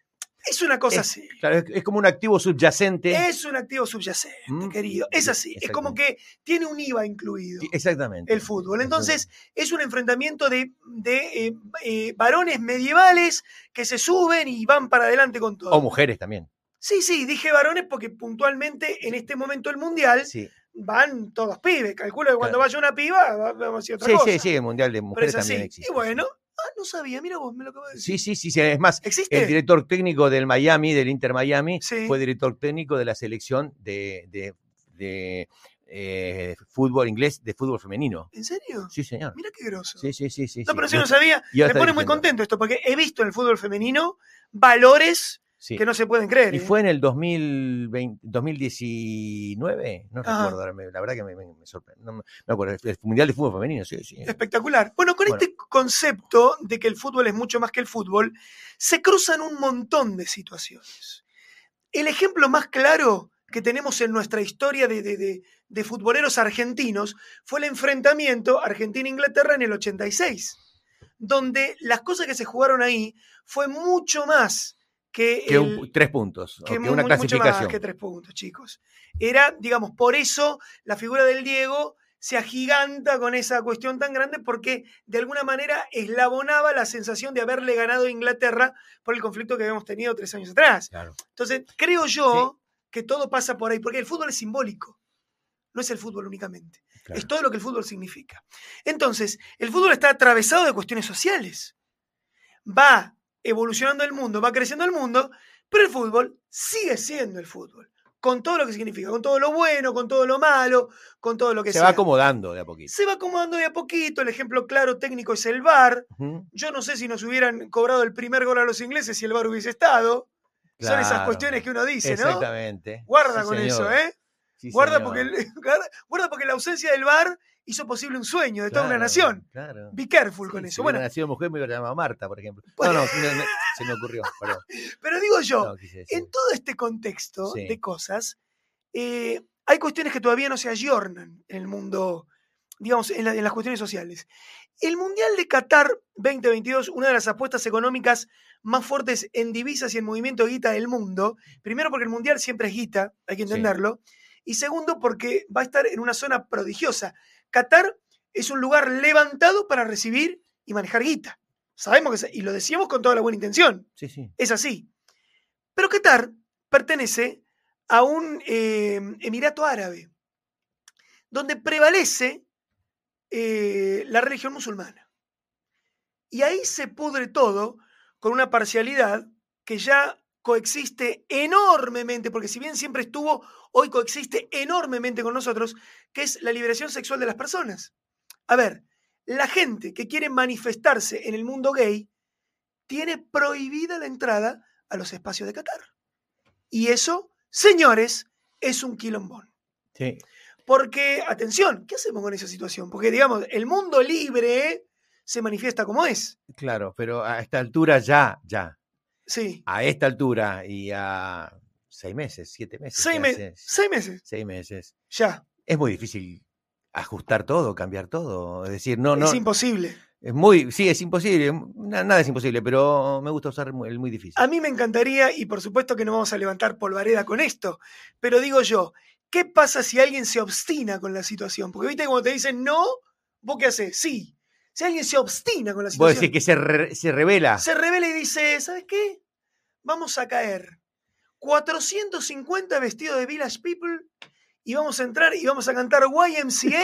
es- una cosa Es- así. Claro, es, es como un activo subyacente. Es un activo subyacente, Mm, querido. Es así. Es como que tiene un IVA incluido. Exactamente. el fútbol. Entonces, es un enfrentamiento de, de, eh, eh, varones medievales que se suben y van para adelante con todo. O mujeres también. Sí, sí, dije varones porque puntualmente en este momento del mundial Sí, van todos pibes. Calculo que cuando Claro. vaya una piba va- vamos a decir otra sí, cosa. sí, sí, el Mundial de Mujeres también existe. Y bueno, ah, no sabía, mira vos, me lo acabas de decir. Sí, sí, sí, sí. Es más, ¿Existe? el director técnico del Miami, del Inter Miami, Sí. fue director técnico de la selección de, de- de, eh, fútbol inglés, de fútbol femenino. ¿En serio? Sí, señor. Mira qué groso. Sí, sí, sí, sí. no, sí. pero si no sabía, me pone muy contento esto, porque he visto en el fútbol femenino valores Sí. que no se pueden creer. Y ¿eh? fue en el 2020, 2019, no Ajá. recuerdo, ahora me- la verdad que me, me, me sorprende. No me me acuerdo, el Mundial de Fútbol Femenino, sí, sí. Espectacular. Bueno, con Bueno. este concepto de que el fútbol es mucho más que el fútbol, se cruzan un montón de situaciones. El ejemplo más claro que tenemos en nuestra historia de, de- de- de futboleros argentinos fue el enfrentamiento Argentina-Inglaterra en el 86, donde las cosas que se jugaron ahí fue mucho más que, Que el- un- tres puntos, o que una mu- mucho más clasificación. que tres puntos, chicos. Era, digamos, por eso la figura del Diego se agiganta con esa cuestión tan grande porque de alguna manera eslabonaba la sensación de haberle ganado a Inglaterra por el conflicto que habíamos tenido tres años atrás. Claro. Entonces, creo yo que todo pasa por ahí, porque el fútbol es simbólico, no es el fútbol únicamente, claro. es todo lo que el fútbol significa. Entonces, el fútbol está atravesado de cuestiones sociales. Va evolucionando el mundo, va creciendo el mundo, pero el fútbol sigue siendo el fútbol, con todo lo que significa, con todo lo bueno, con todo lo malo, con todo lo que Se sea. va acomodando de a poquito. Se va acomodando de a poquito, el ejemplo claro técnico es el VAR. Yo no sé si nos hubieran cobrado el primer gol a los ingleses si el VAR hubiese estado. Son esas cuestiones que uno dice, ¿no? Exactamente. Guarda Sí, con señor. eso, ¿eh? Sí, Guarda señor. porque, el- guarda porque la ausencia del VAR hizo posible un sueño de toda una Claro, nación. Claro. Be careful Sí, con si eso. hubiera Bueno, nacido mujer me hubiera llamado Marta, por ejemplo. Pues- No, no, no, no, se me ocurrió. Perdón. pero digo yo, No, en todo este contexto Sí. de cosas, eh, hay cuestiones que todavía no se ayornan en el mundo, digamos, en, la- en las cuestiones sociales. El Mundial de Qatar 2022, una de las apuestas económicas más fuertes en divisas y en movimiento de guita del mundo, primero porque el Mundial siempre es guita, hay que Sí. entenderlo, y segundo porque va a estar en una zona prodigiosa. Qatar es un lugar levantado para recibir y manejar guita. Sabemos que, se- y lo decíamos con toda la buena intención, Sí, sí. es así. Pero Qatar pertenece a un eh, emirato árabe, donde prevalece eh, la religión musulmana. Y ahí se pudre todo con una parcialidad que ya coexiste enormemente, porque si bien siempre estuvo, hoy coexiste enormemente con nosotros, que es la liberación sexual de las personas. A ver, la gente que quiere manifestarse en el mundo gay tiene prohibida la entrada a los espacios de Qatar. Y eso, señores, es un quilombón. Sí. Porque, atención, ¿qué hacemos con esa situación? Porque, digamos, el mundo libre se manifiesta como es. Claro, pero a esta altura ya, ya. Sí. A esta altura y a seis meses, siete meses. Seis, seis meses. Seis meses. Ya. Es muy difícil ajustar todo, cambiar todo. Es decir, no, no. es imposible. Es muy, sí, es imposible. na- Nada es imposible, pero me gusta usar el muy difícil. A mí me encantaría, y por supuesto que no vamos a levantar polvareda con esto, pero digo yo, ¿qué pasa si alguien se obstina con la situación? Porque viste cuando te dicen no, ¿vos qué haces? Sí. Si alguien se obstina con la Vos situación, decís que se, re- se revela. se revela y dice, ¿sabes qué? Vamos a caer 450 vestidos de Village People y vamos a entrar y vamos a cantar YMCA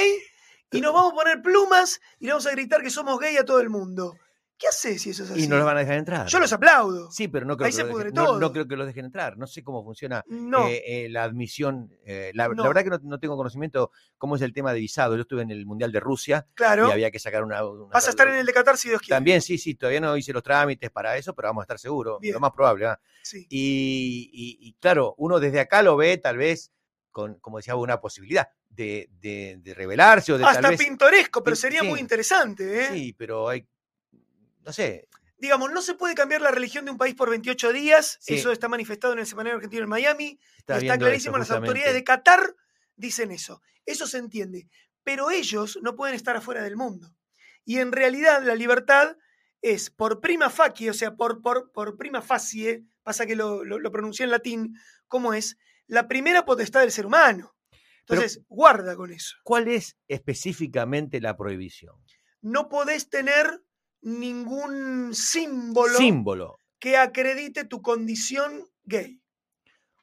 y nos vamos a poner plumas y le vamos a gritar que somos gay a todo el mundo. ¿Qué haces si eso es así? Y no los van a dejar entrar. Yo los aplaudo. Sí, pero no creo, Ahí que se los dejen, no- creo que los dejen entrar. No sé cómo funciona No. eh, eh, la admisión. eh, la, la No. verdad que no, no tengo conocimiento cómo es el tema de visado. Yo estuve en el Mundial de Rusia claro. y había que sacar una. una- Vas a estar en el de Qatar si Dios quiere. También, sí, sí, todavía no hice los trámites para eso, pero vamos a estar seguros. Lo más probable. ¿ah? Sí. Y, y- y claro, uno desde acá lo ve tal vez con, como decía, una posibilidad de, de- de revelarse o de Hasta tal vez. pintoresco, pero sería sí. muy interesante. ¿eh? Sí, pero hay. No sé. Digamos, no se puede cambiar la religión de un país por 28 días. Sí. Eso está manifestado en el Semanario Argentino en Miami. Está, Está, clarísimo, eso las autoridades de Qatar dicen eso. Eso se entiende. Pero ellos no pueden estar afuera del mundo. Y en realidad la libertad es por prima facie, o sea, por, por, por prima facie, pasa que lo, lo, lo pronuncié en latín, como es la primera potestad del ser humano. Entonces, guarda con eso. ¿Cuál es específicamente la prohibición? No podés tener ningún símbolo Símbolo. que acredite tu condición gay.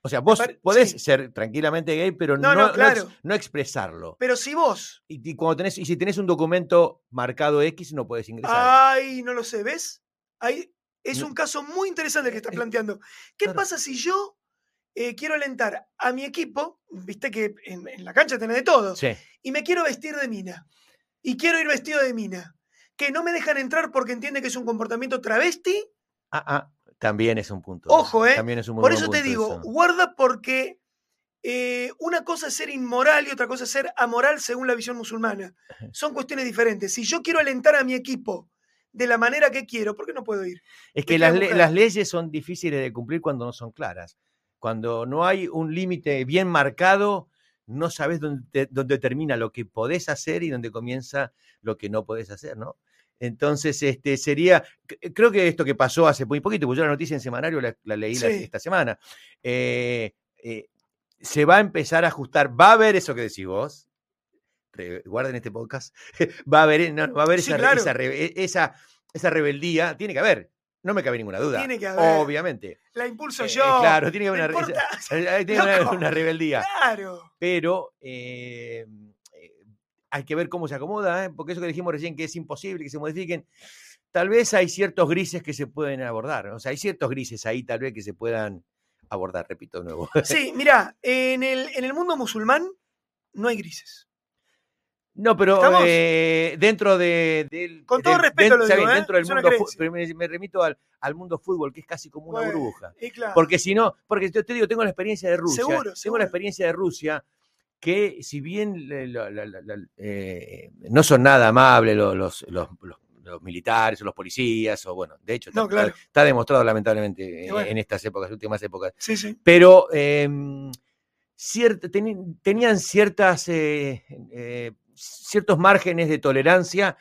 O sea, vos podés sí. ser tranquilamente gay, pero No, no, no, no claro. ex- no expresarlo. Pero si vos, Y, y cuando tenés, y si tenés un documento marcado X, no podés ingresar. ay, no lo sé, ¿ves? Ahí es un caso muy interesante el que estás planteando. ¿Qué claro. pasa si yo eh, quiero alentar a mi equipo? Viste que en, en la cancha tenés de todo. Sí. y me quiero vestir de mina. Y quiero ir vestido de mina. Que no me dejan entrar porque entiende que es un comportamiento travesti. Ah, ah, también es un punto. Ojo, ¿eh? También es un Por eso te digo, eso. guarda porque eh, una cosa es ser inmoral y otra cosa es ser amoral según la visión musulmana. Son cuestiones diferentes. Si yo quiero alentar a mi equipo de la manera que quiero, ¿por qué no puedo ir? Es que las, le- las leyes son difíciles de cumplir cuando no son claras. Cuando no hay un límite bien marcado, no sabes dónde, dónde termina lo que podés hacer y dónde comienza lo que no podés hacer, ¿no? Entonces, este sería, creo que esto que pasó hace muy poquito, porque yo la noticia en semanario la, la leí la- esta semana, eh, eh, se va a empezar a ajustar, va a haber eso que decís vos, guarden este podcast, va a haber, no, va a haber Sí, esa, re- claro. esa, re- esa, esa rebeldía, tiene que haber, no me cabe ninguna duda. Tiene que haber. Obviamente. La impulso Eh, yo. claro, tiene que haber una, eh, tiene que haber una rebeldía. Claro. Pero eh, eh, hay que ver cómo se acomoda, ¿eh? porque eso que dijimos recién que es imposible que se modifiquen, tal vez hay ciertos grises que se pueden abordar. O sea, hay ciertos grises ahí tal vez que se puedan abordar, repito de nuevo. Sí, mira, en el, en el mundo musulmán no hay grises. No, pero eh, dentro de, del. Con todo respeto lo está digo, bien, ¿eh? dentro del mundo. pero me, me remito al, al mundo fútbol, que es casi como una Bueno, burbuja. Claro. Porque si no, porque yo te digo, tengo la experiencia de Rusia. Seguro, Tengo seguro. la experiencia de Rusia que si bien le- la- la- la- la- eh, no son nada amables los, los, los- militares o los policías, o bueno, de hecho No, está, claro. está demostrado lamentablemente en, bueno. en estas épocas, últimas épocas, Sí, sí. pero eh, ciert- teni- tenían ciertas, eh, eh, ciertos márgenes de tolerancia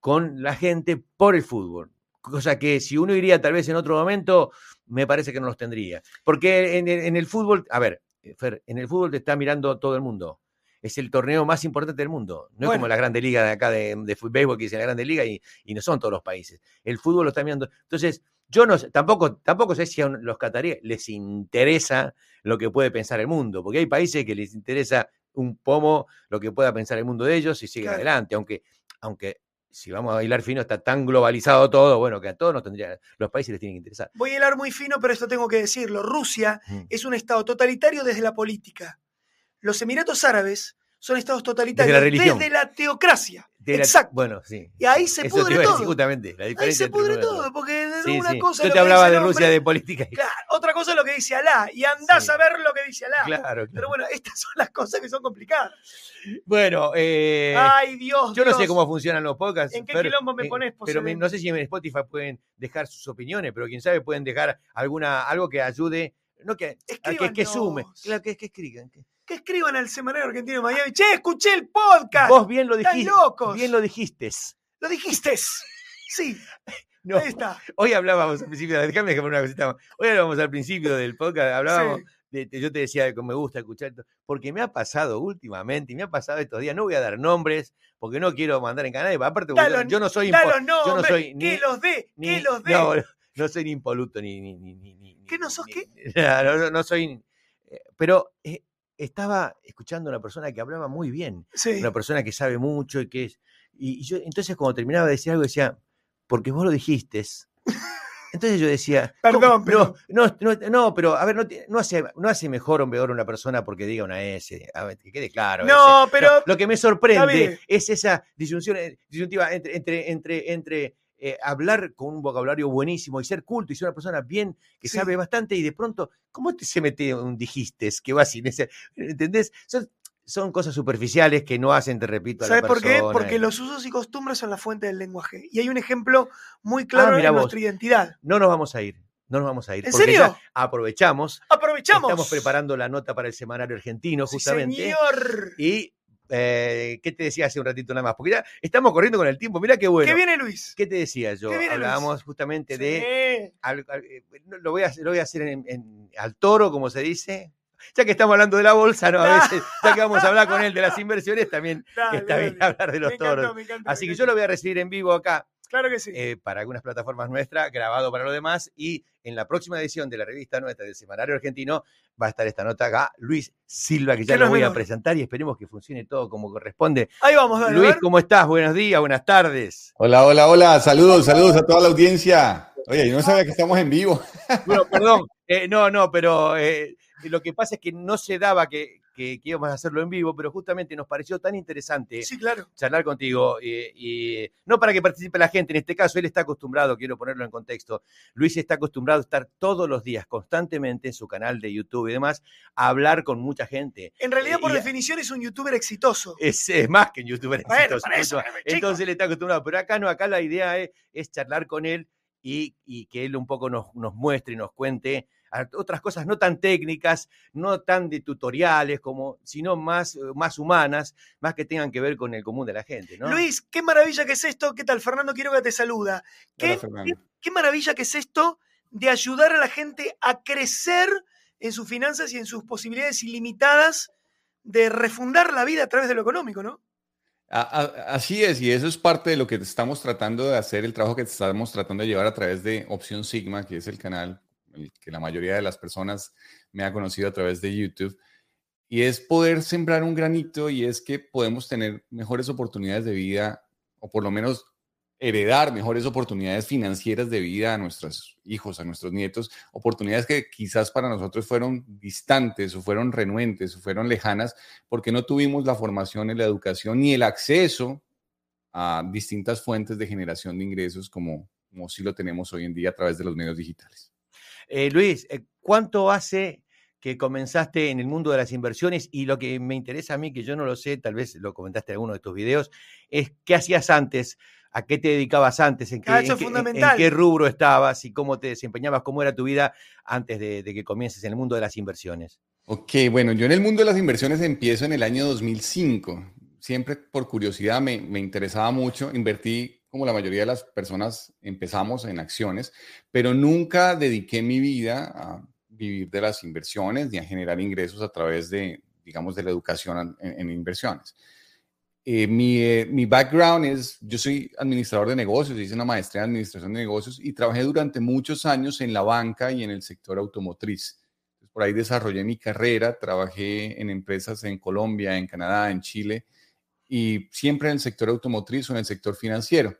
con la gente por el fútbol. Cosa que si uno iría tal vez en otro momento, me parece que no los tendría. Porque en, el- en el fútbol, a ver, Fer, en el fútbol te está mirando todo el mundo. Es el torneo más importante del mundo. No es como la Grande Liga de acá de, de béisbol que dice la Grande Liga y, y no son todos los países. El fútbol lo está mirando. Entonces, yo no sé- tampoco, tampoco sé si a los cataríes les interesa lo que puede pensar el mundo, porque hay países que les interesa un pomo lo que pueda pensar el mundo de ellos y siguen Claro. adelante, aunque, aunque si vamos a bailar fino está tan globalizado todo, bueno, que a todos nos tendría, los países les tienen que interesar. Voy a hilar muy fino, pero esto tengo que decirlo. Rusia Mm. es un estado totalitario desde la política. Los Emiratos Árabes son estados totalitarios Desde la religión. desde la teocracia. De la- Exacto. bueno, sí. Y ahí se Eso pudre decir todo. justamente, la Ahí se pudre todo, porque Sí, una sí. cosa Yo te hablaba de Rusia hombre, de política. Claro, otra cosa es lo que dice Alá, y andás Sí. a ver lo que dice Alá. Claro, claro. Pero bueno, estas son las cosas que son complicadas. Bueno, eh, Ay, Dios. yo no sé cómo funcionan los podcasts. ¿En qué Fer, quilombo me eh, pones, Pero me- no sé si en Spotify pueden dejar sus opiniones, pero quién sabe pueden dejar alguna algo que ayude, no que, a que, que sume, claro, que, que escriban. que- Que escriban al Semanario Argentino de Miami. Che, escuché el podcast. Vos bien lo están dijiste. locos. Bien lo dijiste. Lo dijiste. Sí, No, ahí está. hoy hablábamos al principio, déjame dejar una cosita más. Hoy hablábamos al principio del podcast, hablábamos, Sí. de- yo te decía que me gusta escuchar esto, porque me ha pasado últimamente, y me ha pasado estos días, no voy a dar nombres, porque no quiero mandar en canal, aparte porque Da yo, no soy Da impo- los nombres, yo no soy ni, que los dé, ni- que los dé. no, no soy ni impoluto ni, ni, ni, ni- ¿Qué no sos qué? No, soy eh, pero eh, estaba escuchando a una persona que hablaba muy bien, Sí. una persona que sabe mucho y que es y, y yo entonces cuando terminaba de decir algo decía, porque vos lo dijiste. Entonces yo decía, Perdón, no, no, no, no, pero a ver, no, hace, no hace mejor o peor una persona porque diga una S, a ver, que quede claro. No, pero- lo que me sorprende es esa disyunción, eh, disyuntiva entre, entre, entre, entre eh, hablar con un vocabulario buenísimo y ser culto y ser una persona bien que Sí. sabe bastante y de pronto, ¿cómo te se mete un dijistes que va sin ese? ¿Entendés? Son, son cosas superficiales que no hacen, te repito, a la ¿Sabes por qué? Porque los usos y costumbres son la fuente del lenguaje. Y hay un ejemplo muy claro Ah, en vos. nuestra identidad. No nos vamos a ir, no nos vamos a ir. ¿En porque serio? ya aprovechamos, Aprovechamos. estamos preparando la nota para el semanario argentino, Sí, justamente. señor. Y eh, ¿qué te decía hace un ratito nada más? Porque ya estamos corriendo con el tiempo. Mira qué bueno. ¿Qué viene Luis? ¿Qué te decía yo? Hablábamos justamente Sí. de. al- al- eh, lo, voy a, hacer- lo voy a hacer en- en- al toro, como se dice. Ya que estamos hablando de la bolsa, ¿no? A veces, ya que vamos a hablar con él de las inversiones, también Dale, está bien dale. hablar de los Me encantó, toros. me encantó, Así me que yo lo voy a recibir en vivo acá Claro que sí. eh, para algunas plataformas nuestras, grabado para lo demás. Y en la próxima edición de la revista nuestra del Semanario Argentino va a estar esta nota acá, Luis Silva, que ya lo voy a presentar y esperemos que funcione todo como corresponde. Ahí vamos, dale. Luis. ¿cómo estás? Buenos días, buenas tardes. Hola, hola, hola. Saludos, saludos a toda la audiencia. Oye, yo no sabía que estamos en vivo. Bueno, perdón, eh, no, no, pero eh, lo que pasa es que no se daba que, que- que íbamos a hacerlo en vivo, pero justamente nos pareció tan interesante Sí, claro. charlar contigo eh, y no para que participe la gente, en este caso él está acostumbrado, quiero ponerlo en contexto, Luis está acostumbrado a estar todos los días constantemente en su canal de YouTube y demás, a hablar con mucha gente. En realidad, Eh, por definición, es un youtuber exitoso. Es, es más que un youtuber Bueno, exitoso, eso. Entonces él está acostumbrado, pero acá no, acá la idea es, es charlar con él y, y que él un poco nos, nos muestre y nos cuente a- otras cosas no tan técnicas, no tan de tutoriales, como, sino más, eh, más humanas, más que tengan que ver con el común de la gente. ¿no? Luis, qué maravilla que es esto. ¿Qué tal? Fernando Quiroga te saluda. ¿Qué, Hola, Fernando. qué maravilla que es esto de ayudar a la gente a crecer en sus finanzas y en sus posibilidades ilimitadas de refundar la vida a través de lo económico, ¿no? Así es, y eso es parte de lo que estamos tratando de hacer, el trabajo que estamos tratando de llevar a través de Opción Sigma, que es el canal que la mayoría de las personas me ha conocido a través de YouTube. Y es poder sembrar un granito y es que podemos tener mejores oportunidades de vida, o por lo menos heredar mejores oportunidades financieras de vida a nuestros hijos, a nuestros nietos, oportunidades que quizás para nosotros fueron distantes o fueron renuentes o fueron lejanas porque no tuvimos la formación, la educación ni el acceso a distintas fuentes de generación de ingresos como, como sí lo tenemos hoy en día a través de los medios digitales. Eh, Luis, eh, ¿cuánto hace que comenzaste en el mundo de las inversiones? Y lo que me interesa a mí, que yo no lo sé, tal vez lo comentaste en alguno de tus videos, es qué hacías antes, a qué te dedicabas antes, en qué, Ah, en qué- en- fundamental. en qué rubro estabas y cómo te desempeñabas, cómo era tu vida antes de, de que comiences en el mundo de las inversiones. Ok, bueno, yo en el mundo de las inversiones empiezo en el año 2005. Siempre por curiosidad me, me interesaba mucho. Invertí, como la mayoría de las personas, empezamos en acciones, pero nunca dediqué mi vida a vivir de las inversiones ni a generar ingresos a través de, digamos, de la educación en, inversiones. Eh, mi, eh, mi background es, yo soy administrador de negocios, hice una maestría en administración de negocios y trabajé durante muchos años en la banca y en el sector automotriz. Por ahí desarrollé mi carrera, trabajé en empresas en Colombia, en Canadá, en Chile y siempre en el sector automotriz o en el sector financiero.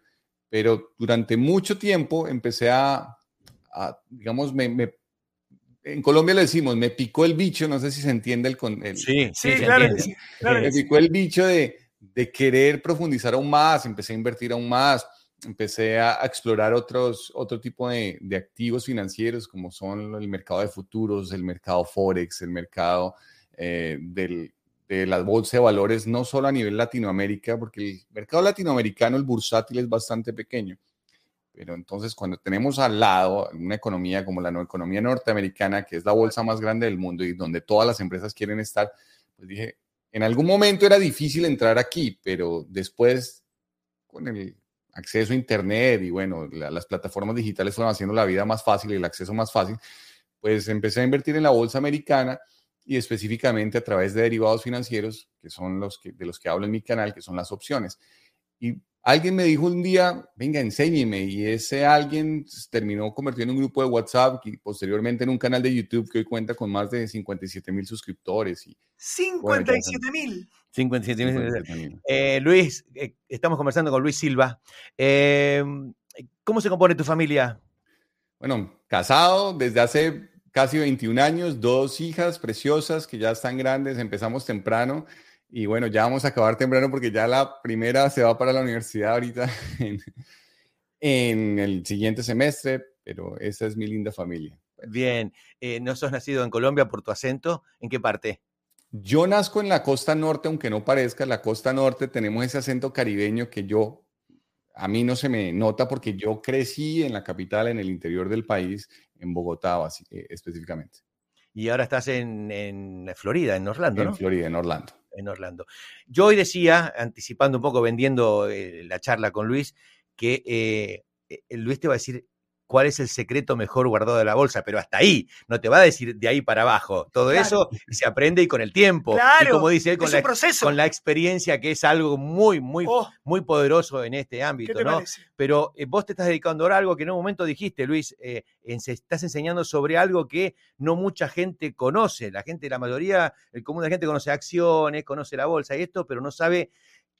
Pero durante mucho tiempo empecé a, a, digamos, me, me- en Colombia le decimos, me picó el bicho, no sé si se entiende el... con- el- Sí, claro entiende. sí. claro que me sí. picó el bicho de, de querer profundizar aún más, empecé a invertir aún más, empecé a, a explorar otros, otro tipo de, de activos financieros como son el mercado de futuros, el mercado forex, el mercado eh, del- de la bolsa de valores, no solo a nivel Latinoamérica, porque el mercado latinoamericano, el bursátil es bastante pequeño. Pero entonces cuando tenemos al lado una economía como la no- economía norteamericana, que es la bolsa más grande del mundo y donde todas las empresas quieren estar, pues dije, en algún momento era difícil entrar aquí, pero después con el acceso a Internet y bueno, la- las plataformas digitales fueron haciendo la vida más fácil y el acceso más fácil, pues empecé a invertir en la bolsa americana y específicamente a través de derivados financieros, que son los que, de los que hablo en mi canal, que son las opciones. Y alguien me dijo un día, venga, enséñeme, y ese alguien terminó convirtiendo en un grupo de WhatsApp y posteriormente en un canal de YouTube que hoy cuenta con más de 57 mil suscriptores. Y, 57 mil. 57 mil. 57,000. Eh, Luis, eh, estamos conversando con Luis Silva. Eh, ¿Cómo se compone tu familia? Bueno, casado desde hace casi 21 años, dos hijas preciosas que ya están grandes, empezamos temprano y bueno, ya vamos a acabar temprano porque ya la primera se va para la universidad ahorita en, en el siguiente semestre, pero esa es mi linda familia. Bien, eh, ¿no sos nacido en Colombia por tu acento? ¿En qué parte? Yo nazco en la costa norte, aunque no parezca, la costa norte tenemos ese acento caribeño que yo, a mí no se me nota porque yo crecí en la capital, en el interior del país, en Bogotá así, eh, específicamente. Y ahora estás en, en Florida, en Orlando, En ¿no? Florida, en Orlando. en Orlando. Yo hoy decía, anticipando un poco, vendiendo eh, la charla con Luis, que eh, eh, Luis te va a decir cuál es el secreto mejor guardado de la bolsa, pero hasta ahí, no te va a decir de ahí para abajo. Todo eso se aprende y con el tiempo. Claro, y como dice él, con, es la, un proceso. con la experiencia, que es algo muy, muy, Oh, muy poderoso en este ¿Qué ámbito, ¿no? parece? Pero eh, vos te estás dedicando ahora a algo que en un momento dijiste, Luis, eh, estás enseñando sobre algo que no mucha gente conoce. La gente, la mayoría, el común de la gente conoce acciones, conoce la bolsa y esto, pero no sabe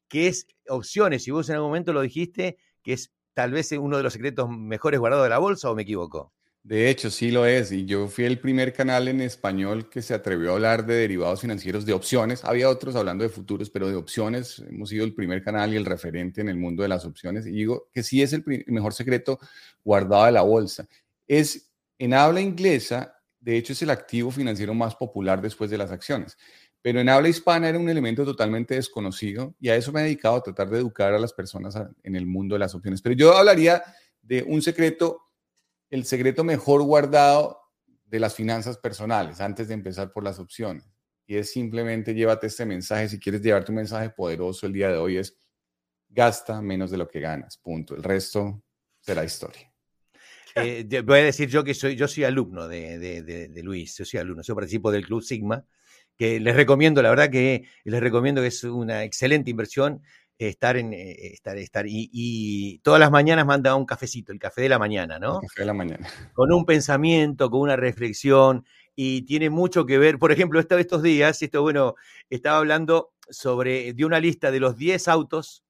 qué es opciones. Y vos en algún momento lo dijiste, que es tal vez uno de los secretos mejores guardados de la bolsa, o me equivoco. De hecho, sí lo es. Y yo fui el primer canal en español que se atrevió a hablar de derivados financieros, de opciones. Había otros hablando de futuros, pero de opciones. Hemos sido el primer canal y el referente en el mundo de las opciones. Y digo que sí es el mejor secreto guardado de la bolsa. Es en habla inglesa, de hecho, es el activo financiero más popular después de las acciones. Pero en habla hispana era un elemento totalmente desconocido y a eso me he dedicado a tratar de educar a las personas en el mundo de las opciones. Pero yo hablaría de un secreto el secreto mejor guardado de las finanzas personales antes de empezar por las opciones. Y es simplemente llévate este mensaje. Si quieres llevarte un mensaje poderoso el día de hoy es gasta menos de lo que ganas. Punto. El resto será historia. Eh, voy a decir yo que soy, yo soy alumno de, de- de- de Luis, yo soy alumno, yo participo del Club Sigma, que les recomiendo, la verdad que les recomiendo que es una excelente inversión estar en, eh, estar, estar, y, y todas las mañanas manda un cafecito, el café de la mañana, ¿no? El café de la mañana. con un pensamiento, con una reflexión, y tiene mucho que ver, por ejemplo, estos días, esto bueno, estaba hablando sobre, de una lista de los 10 autos,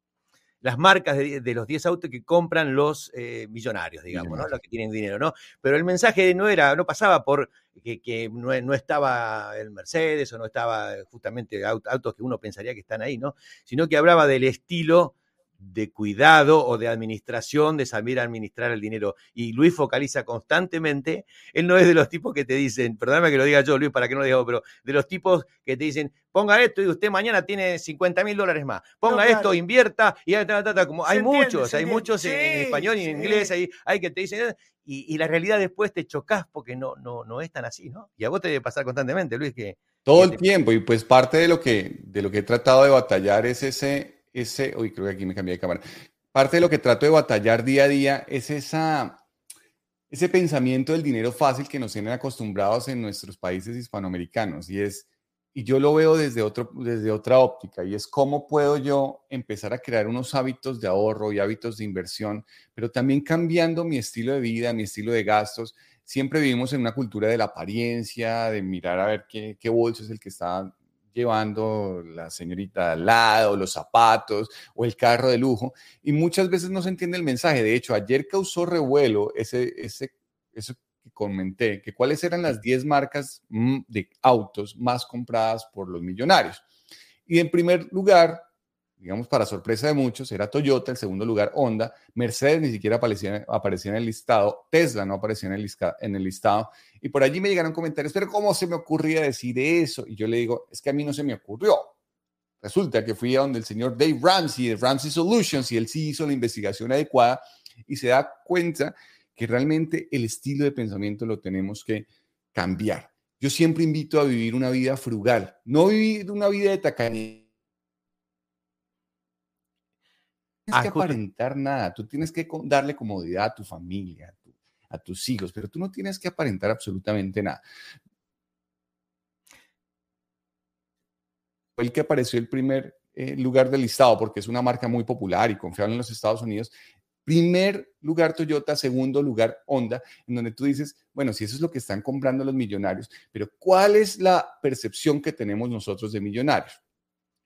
las marcas de, de los 10 autos que compran los eh, millonarios, digamos, ¿no? Los que tienen dinero, ¿no? Pero el mensaje no era, no pasaba por que, que no, no estaba el Mercedes o no estaba justamente aut- autos que uno pensaría que están ahí, ¿no? Sino que hablaba del estilo de cuidado o de administración, de saber administrar el dinero. Y Luis focaliza constantemente, él no es de los tipos que te dicen, perdóname que lo diga yo, Luis, para que no lo diga, pero de los tipos que te dicen, ponga esto y usted mañana tiene 50 mil dólares más, ponga No, claro. esto, invierta, y ta, ta, ta, ta, como Se hay entiende, muchos, hay muchos en, español y en sí. inglés, hay, hay que te dicen, y, y la realidad después te chocas porque no, no, no es tan así, ¿no? Y a vos te debe pasar constantemente, Luis, que Todo que el te- tiempo. Y pues parte de lo que, de lo que he tratado de batallar es ese, ese, uy, creo que aquí me cambié de cámara. Parte de lo que trato de batallar día a día es esa, ese pensamiento del dinero fácil que nos tienen acostumbrados en nuestros países hispanoamericanos. Y es, y yo lo veo desde, otro, desde otra óptica, y es cómo puedo yo empezar a crear unos hábitos de ahorro y hábitos de inversión, pero también cambiando mi estilo de vida, mi estilo de gastos. Siempre vivimos en una cultura de la apariencia, de mirar a ver qué, qué bolso es el que está llevando la señorita al lado, los zapatos o el carro de lujo, y muchas veces no se entiende el mensaje. De hecho, ayer causó revuelo ese, ese, eso que comenté, que cuáles eran las 10 marcas mm, de autos más compradas por los millonarios. Y en primer lugar, digamos para sorpresa de muchos, era Toyota, en segundo lugar Honda, Mercedes ni siquiera aparecía, aparecía en el listado, Tesla no aparecía en el, lisca- en el listado, y por allí me llegaron comentarios, pero ¿cómo se me ocurría decir eso? Y yo le digo, es que a mí no se me ocurrió. Resulta que fui a donde el señor Dave Ramsey de Ramsey Solutions y él sí hizo la investigación adecuada y se da cuenta que realmente el estilo de pensamiento lo tenemos que cambiar. Yo siempre invito a vivir una vida frugal, no vivir una vida de tacañería. No tienes Ah, que aparentar nada, tú tienes que darle comodidad a tu familia, a, tu- a tus hijos, pero tú no tienes que aparentar absolutamente nada. Fue el que apareció el primer eh, lugar del listado porque es una marca muy popular y confiable en los Estados Unidos. Primer lugar Toyota, segundo lugar Honda, en donde tú dices, bueno, si eso es lo que están comprando los millonarios, pero ¿cuál es la percepción que tenemos nosotros de millonarios?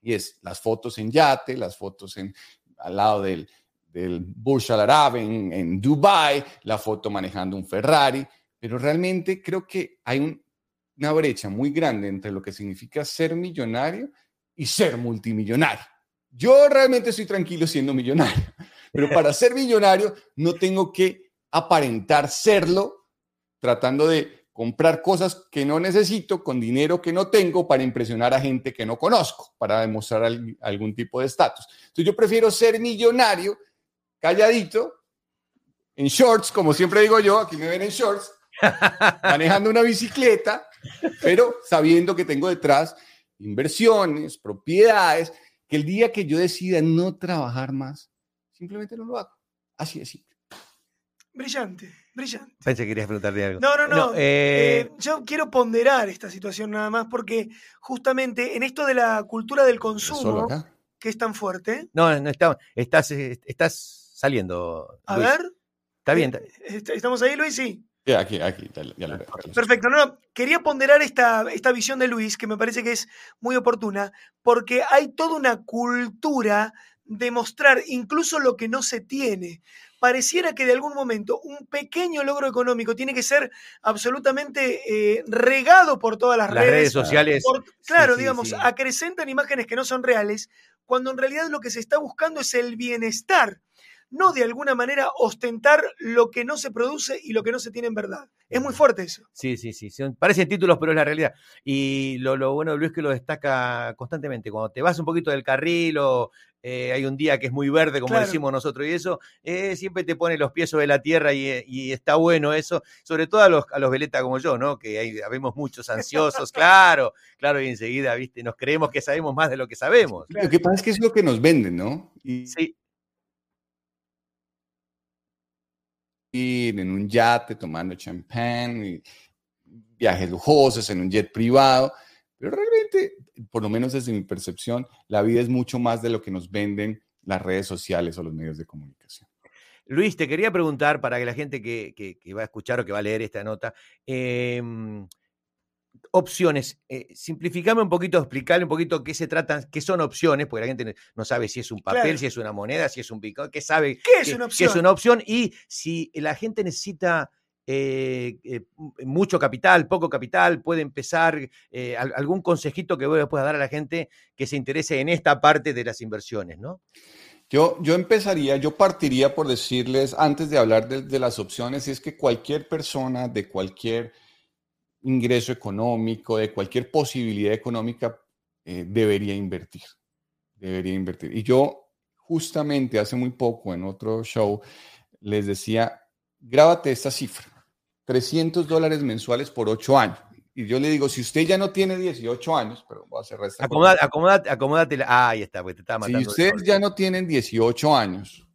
Y es las fotos en yate, las fotos en, al lado del, del Burj Al Arab en, en Dubai, la foto manejando un Ferrari, pero realmente creo que hay un- una brecha muy grande entre lo que significa ser millonario y ser multimillonario. Yo realmente estoy tranquilo siendo millonario, pero para ser millonario no tengo que aparentar serlo tratando de comprar cosas que no necesito con dinero que no tengo para impresionar a gente que no conozco, para demostrar al- algún tipo de estatus. Entonces yo prefiero ser millonario, calladito, en shorts, como siempre digo yo, aquí me ven en shorts, manejando una bicicleta, pero sabiendo que tengo detrás inversiones, propiedades, que el día que yo decida no trabajar más, simplemente no lo hago. Así de simple. Brillante, brillante. Pensé que querías preguntarle algo. No, no, no. eh, Eh, yo quiero ponderar esta situación nada más porque justamente en esto de la cultura del consumo, que es tan fuerte, no, no está- estás, eh, estás saliendo. a Luis. ver, Está bien. está- est- ¿estamos ahí Luis? Sí. Aquí, aquí, ya, ya lo veo. Perfecto, no, no, quería ponderar esta, esta visión de Luis, que me parece que es muy oportuna, porque hay toda una cultura de mostrar incluso lo que no se tiene. Pareciera que de algún momento un pequeño logro económico tiene que ser absolutamente eh, regado por todas las, Las redes sociales. por- claro, sí, digamos, sí. acrecentan imágenes que no son reales, cuando en realidad lo que se está buscando es el bienestar, no de alguna manera ostentar lo que no se produce y lo que no se tiene en verdad. Es muy fuerte eso. Sí, sí, sí. son- parecen títulos, pero es la realidad. Y lo, lo bueno de Luis es que lo destaca constantemente. Cuando te vas un poquito del carril o eh, hay un día que es muy verde, como Claro. decimos nosotros, y eso, eh, siempre te pone los pies sobre la tierra y, eh, y está bueno eso, sobre todo a los, a los veletas como yo, ¿no? Que hay, habemos muchos ansiosos, claro, claro, y enseguida, viste, nos creemos que sabemos más de lo que sabemos. Lo que pasa es que es lo que nos venden, ¿no? Y, Sí, en un yate tomando champán, viajes lujosos en un jet privado, pero realmente, por lo menos desde mi percepción, la vida es mucho más de lo que nos venden las redes sociales o los medios de comunicación. Luis, te quería preguntar para que la gente que, que- que va a escuchar o que va a leer esta nota, em, opciones, eh, simplificame un poquito, explicarle un poquito qué se tratan, qué son opciones, porque la gente no sabe si es un papel, Claro. si es una moneda, si es un bitcoin, qué sabe ¿Qué es qué- una qué es opción? una opción y si la gente necesita eh, eh, mucho capital, poco capital, puede empezar eh, al- algún consejito que vos le puedas dar a la gente que se interese en esta parte de las inversiones, ¿no? Yo, yo empezaría, yo partiría por decirles, antes de hablar de, de las opciones, es que cualquier persona de cualquier ingreso económico, de cualquier posibilidad económica, eh, debería invertir. Debería invertir. Y yo justamente hace muy poco en otro show les decía, grábate esta cifra, 300 dólares mensuales por 8 años. Y yo le digo, si usted ya no tiene 18 años, pero voy a cerrar esta Acomodate, acomodate, acomodate la- ah, ahí está, porque te si matando. de ustedes ya no tienen 18 años,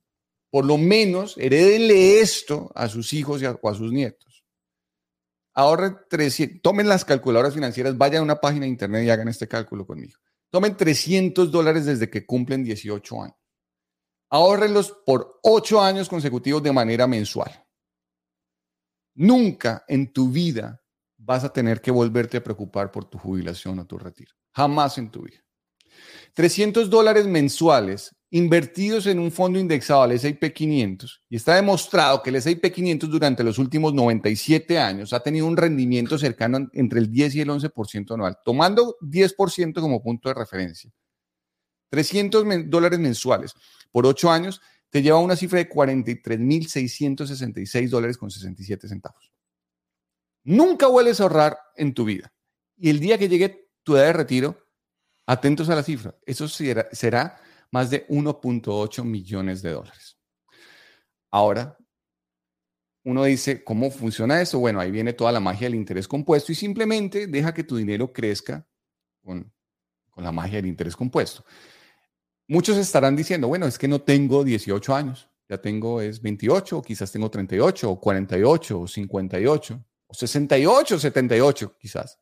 por lo menos herédenle esto a sus hijos y a, o a sus nietos. Ahorren 300, tomen las calculadoras financieras, vayan a una página de internet y hagan este cálculo conmigo. Tomen 300 dólares desde que cumplen 18 años. Ahórrenlos por 8 años consecutivos de manera mensual. Nunca en tu vida vas a tener que volverte a preocupar por tu jubilación o tu retiro. Jamás en tu vida. 300 dólares mensuales invertidos en un fondo indexado al S&P 500 y está demostrado que el S&P 500 durante los últimos 97 años ha tenido un rendimiento cercano en- entre el 10 y el 11% anual, tomando 10% como punto de referencia. 300 men- dólares mensuales por 8 años te lleva a una cifra de 43.666 dólares con 67 centavos. Nunca vuelves a ahorrar en tu vida. Y el día que llegue tu edad de retiro, atentos a la cifra, eso será, será más de 1.8 millones de dólares. Ahora, uno dice, ¿cómo funciona eso? Bueno, ahí viene toda la magia del interés compuesto y simplemente deja que tu dinero crezca con, con la magia del interés compuesto. Muchos estarán diciendo, bueno, es que no tengo 18 años, ya tengo es 28, o quizás tengo 38, o 48, o 58, o 68, 78 quizás.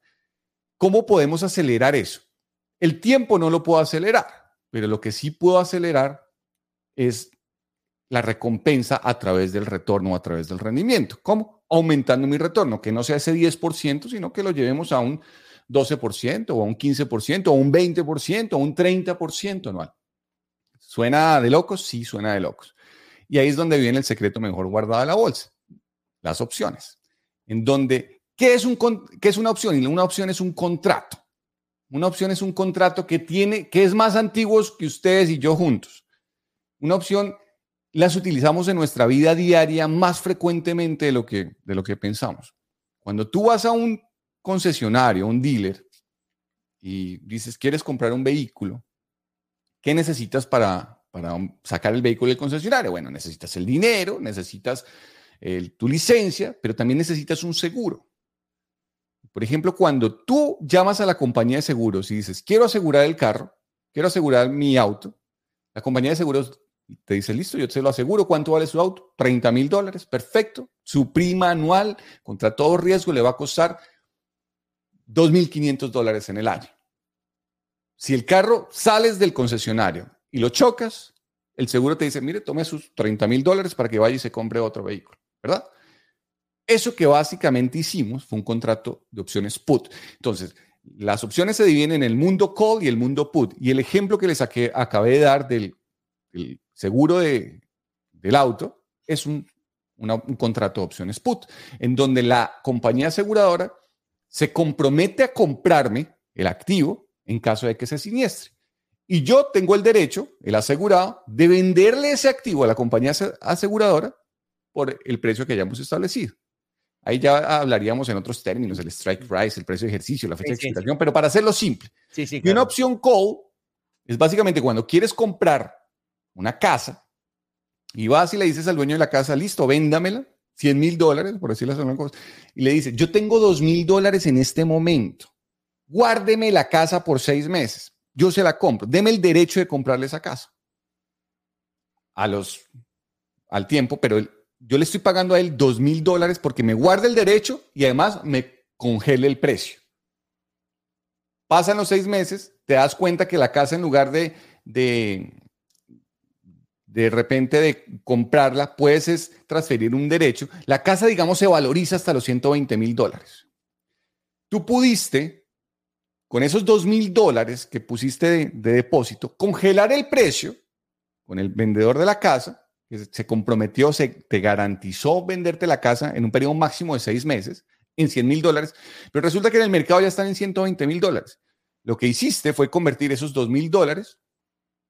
¿Cómo podemos acelerar eso? El tiempo no lo puedo acelerar, pero lo que sí puedo acelerar es la recompensa a través del retorno, a través del rendimiento. ¿Cómo? Aumentando mi retorno, que no sea ese 10%, sino que lo llevemos a un 12% o a un 15% o un 20% o un 30% anual. ¿Suena de locos? Sí, suena de locos. Y ahí es donde viene el secreto mejor guardado de la bolsa, las opciones. En donde, ¿qué es, qué es una opción? Una opción es un contrato. Una opción es un contrato que tiene, que es más antiguo que ustedes y yo juntos. Una opción las utilizamos en nuestra vida diaria más frecuentemente de lo que, de lo que pensamos. Cuando tú vas a un concesionario, un dealer, y dices, quieres comprar un vehículo, ¿qué necesitas para, para sacar el vehículo del concesionario? Bueno, necesitas el dinero, necesitas el- tu licencia, pero también necesitas un seguro. Por ejemplo, cuando tú llamas a la compañía de seguros y dices, quiero asegurar el carro, quiero asegurar mi auto, la compañía de seguros te dice, listo, yo te lo aseguro, ¿cuánto vale su auto? 30 mil dólares, perfecto. Su prima anual contra todo riesgo le va a costar 2.500 dólares en el año. Si el carro sales del concesionario y lo chocas, el seguro te dice, mire, tome sus 30 mil dólares para que vaya y se compre otro vehículo, ¿verdad? Eso que básicamente hicimos fue un contrato de opciones put. Entonces, las opciones se dividen en el mundo call y el mundo put. Y el ejemplo que les acabé de dar del, seguro de, del auto es un, un contrato de opciones put, en donde la compañía aseguradora se compromete a comprarme el activo en caso de que se siniestre. Y yo tengo el derecho, el asegurado, de venderle ese activo a la compañía aseguradora por el precio que hayamos establecido. Ahí ya hablaríamos en otros términos, el strike price, el precio de ejercicio, la fecha de expiración, pero para hacerlo simple. Y una opción call es básicamente cuando quieres comprar una casa y vas y le dices al dueño de la casa, listo, véndamela, 100 mil dólares, por decirlo así, y le dices, yo tengo 2 mil dólares en este momento, guárdeme la casa por seis meses, yo se la compro, deme el derecho de comprarle esa casa. A los, al tiempo, pero yo le estoy pagando a él 2 mil dólares porque me guarda el derecho y además me congele el precio. Pasan los seis meses, te das cuenta que la casa en lugar de, de, de repente de comprarla, puedes transferir un derecho. La casa, digamos, se valoriza hasta los 120 mil dólares. Tú pudiste, con esos 2 mil dólares que pusiste de, de, depósito, congelar el precio con el vendedor de la casa, que se comprometió, se te garantizó venderte la casa en un periodo máximo de seis meses, en 100 mil dólares, pero resulta que en el mercado ya están en 120 mil dólares. Lo que hiciste fue convertir esos 2 mil dólares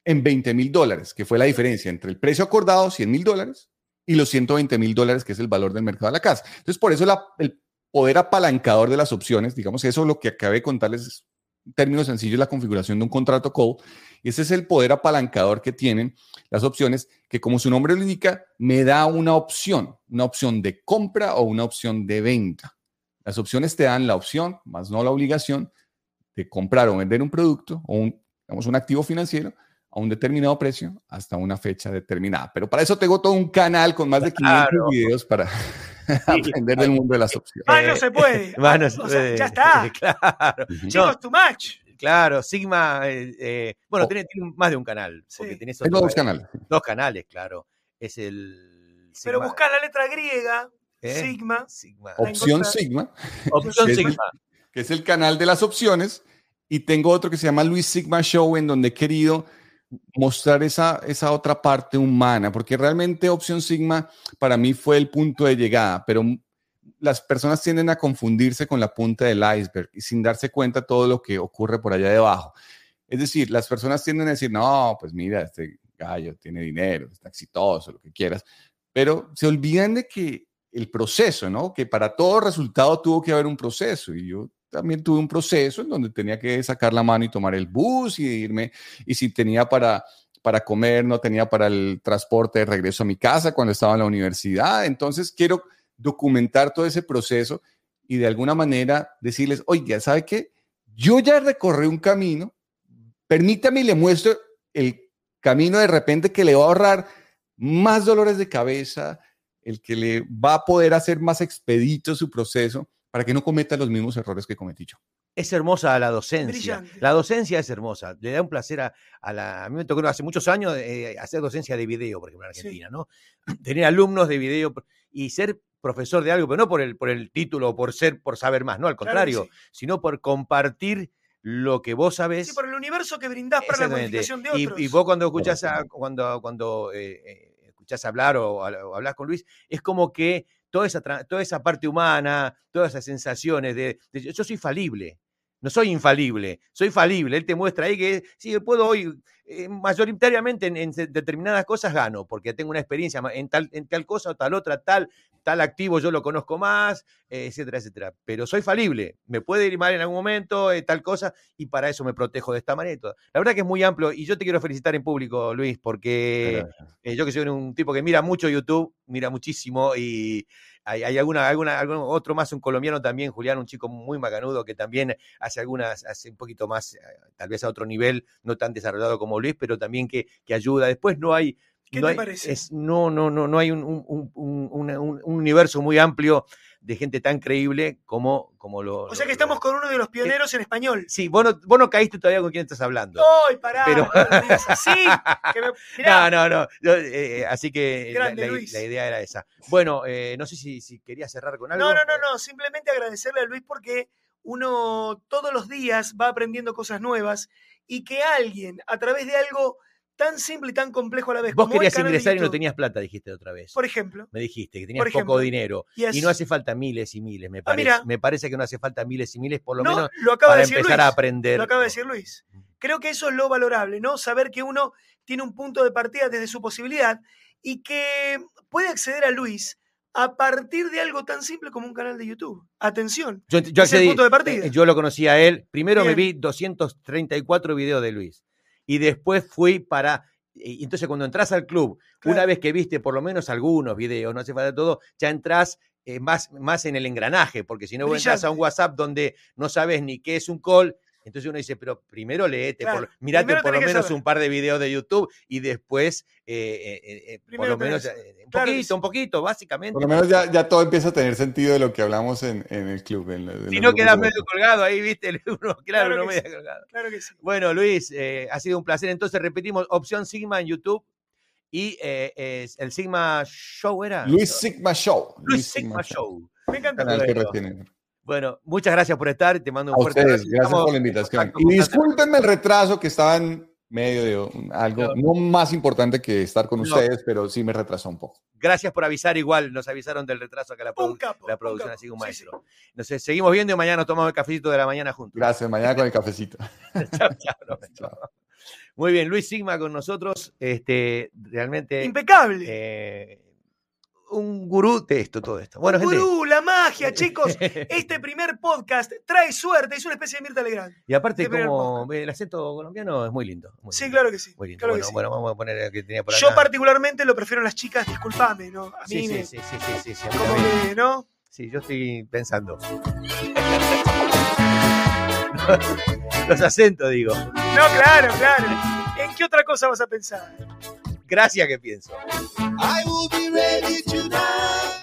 en 20 mil dólares, que fue la diferencia entre el precio acordado, 100 mil dólares, y los 120 mil dólares, que es el valor del mercado de la casa. Entonces, por eso el poder apalancador de las opciones, digamos, eso es lo que acabé de contarles en términos sencillos, la configuración de un contrato call, y ese es el poder apalancador que tienen las opciones, que como su nombre lo indica, me da una opción, una opción de compra o una opción de venta. Las opciones te dan la opción, más no la obligación, de comprar o vender un producto o un, digamos, un activo financiero a un determinado precio hasta una fecha determinada. Pero para eso tengo todo un canal con más de 500 videos para aprender del mundo de las opciones. Más no se puede. ya está. Claro. Chicos, too much. Claro, Sigma, eh, eh, bueno, oh. tiene, más de un canal. Porque tengo dos canales. Dos canales, claro. Es el... Pero buscar la letra griega, ¿Eh? Sigma. Sigma. Opción Sigma. Opción Sigma. que es el canal de las opciones. Y tengo otro que se llama Luis Sigma Show, en donde he querido mostrar esa, esa otra parte humana, porque realmente Opción Sigma para mí fue el punto de llegada, pero las personas tienden a confundirse con la punta del iceberg y sin darse cuenta todo lo que ocurre por allá debajo. Es decir, las personas tienden a decir, no, pues mira, este gallo tiene dinero, está exitoso, lo que quieras, pero se olvidan de que el proceso, ¿no? Que para todo resultado tuvo que haber un proceso y yo también tuve un proceso en donde tenía que sacar la mano y tomar el bus y irme, y si tenía para, para comer, no tenía para el transporte de regreso a mi casa cuando estaba en la universidad. Entonces quiero documentar todo ese proceso y de alguna manera decirles, oye, ¿sabe qué? Yo ya recorrí un camino, permítame y le muestro el camino de repente que le va a ahorrar más dolores de cabeza, el que le va a poder hacer más expedito su proceso para que no cometa los mismos errores que cometí yo. Es hermosa la docencia. La docencia es hermosa. Le da un placer a, la. A mí me tocó hace muchos años eh, hacer docencia de video, por ejemplo, en Argentina, ¿no? Tener alumnos de video y ser profesor de algo, pero no por el, por el título o por ser, por saber más, no, al contrario, sino por compartir lo que vos sabés. Sí, por el universo que brindás para la comunicación de otros. Y, vos cuando escuchás, cuando, cuando eh, eh, escuchás hablar o, o hablas con Luis, es como que toda esa, toda esa parte humana, todas esas sensaciones de, yo soy falible, no soy infalible, soy falible. Él te muestra ahí que sí, puedo hoy, eh, mayoritariamente en, determinadas cosas gano, porque tengo una experiencia en tal, en tal cosa o tal otra, tal, tal activo yo lo conozco más, etcétera, etcétera. Pero soy falible, me puede ir mal en algún momento, eh, tal cosa, y para eso me protejo de esta manera. La verdad que es muy amplio, y yo te quiero felicitar en público, Luis, porque eh, yo que soy un tipo que mira mucho YouTube, mira muchísimo, y hay, hay alguna, alguna, algún otro más, un colombiano también, Julián, un chico muy macanudo que también hace algunas, hace un poquito más, eh, tal vez a otro nivel, no tan desarrollado como Luis, pero también que, que ayuda. Después no hay, ¿Qué no te hay- parece? es- no, no, no, no hay un, un- un universo muy amplio de gente tan creíble como, como lo. O sea lo- que estamos con uno de los pioneros en español. Sí, vos no, vos no caíste todavía con quién estás hablando. ¡Ay, pará! Pero- no me digas así! que me- mirá, No, no, no. yo, eh, así que la, Grande, la- Luis. la idea era esa. Bueno, eh, no sé si, si querías cerrar con algo. No, no, no, no, simplemente agradecerle a Luis porque uno todos los días va aprendiendo cosas nuevas y que alguien, a través de algo tan simple y tan complejo a la vez, Vos como querías ingresar y no tenías plata, dijiste otra vez. Por ejemplo, Me dijiste que tenías poco dinero. y, no hace falta miles y miles, me Ah, parece. me parece que no hace falta miles y miles, por lo no, menos lo acaba para de decir empezar Luis. a aprender. Lo acaba de decir Luis. Creo que eso es lo valorable, ¿no? Saber que uno tiene un punto de partida desde su posibilidad y que puede acceder a Luis a partir de algo tan simple como un canal de YouTube. Atención. Yo, yo Es el accedí, punto de partida. eh, yo lo conocí a él. Primero me vi 234 videos de Luis. Y después fui para. Y entonces, cuando entras al club, Claro. una vez que viste por lo menos algunos videos, no hace falta todo, ya entras eh, más, más en el engranaje, porque si no vos entras a un. WhatsApp donde no sabes ni qué es un call. Entonces uno dice, pero primero leete, Claro, por, mirate primero por lo menos un par de videos de YouTube y después, eh, eh, eh, por lo tenés menos, eh, un Claro poquito, un poquito, básicamente. Por lo menos ya, ya todo empieza a tener sentido de lo que hablamos en, en el club. en- en Si no quedas medio colgado ahí, viste, uno, claro, Claro no que medio sí. colgado. Claro que sí. Bueno, Luis, eh, ha sido un placer. Entonces repetimos, opción Sigma en YouTube y eh, es el Sigma Show era. Luis Sigma Show. Luis Sigma Show. Me encanta. Que Bueno. muchas gracias por estar. Te mando un A fuerte ustedes, abrazo. gracias Estamos por la invitación. Y discúlpenme el retraso que estaba en medio de algo No. no más importante que estar con No. ustedes, pero sí me retrasó un poco. Gracias por avisar. Igual nos avisaron del retraso acá la, produ- capo. la producción, así que un Sí, maestro. Nos eh, seguimos viendo y mañana nos tomamos el cafecito de la mañana juntos. Gracias, mañana con el cafecito. Chao, chao. Muy bien, Luis Sigma con nosotros. Este, sí. realmente Impecable. eh, un gurú de esto, todo esto. Bueno, Un gente. gurú, la magia, chicos. Este primer podcast trae suerte. Es una especie de Mirta Legrand. Y aparte, Este como el acento colombiano es muy lindo. muy Sí, lindo, claro que sí. Muy lindo. claro bueno, sí. bueno, vamos a poner el que tenía por acá. Yo particularmente lo prefiero en las chicas, discúlpame, ¿no? A mí Sí, me- sí, sí, sí, sí, sí, a como que, ¿no? Sí, yo estoy pensando. Los acentos, digo. No, claro, claro. ¿En qué otra cosa vas a pensar? Gracias que pienso.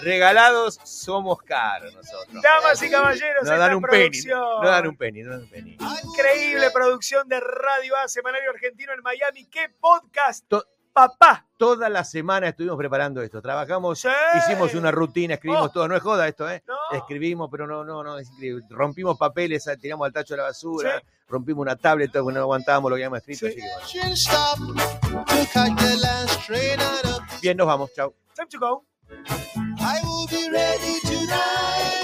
Regalados somos caros nosotros. Damas y caballeros, No esta dan un penny. producción. No dan un penny, no dan un penny. Increíble producción de Radio A, Semanario Argentino en Miami. ¡Qué podcast! To- Papá. Toda la semana estuvimos preparando esto. Trabajamos, Sí. hicimos una rutina, escribimos Oh. todo. No es joda esto, ¿eh? No. Escribimos, pero no, no, no, es increíble. Rompimos papeles, ah, tiramos al tacho de la basura, Sí. rompimos una tablet, todo, porque no aguantábamos lo que habíamos escrito. Sí. así que bueno. Bien, nos vamos. Chao. Time to go. I will be ready tonight.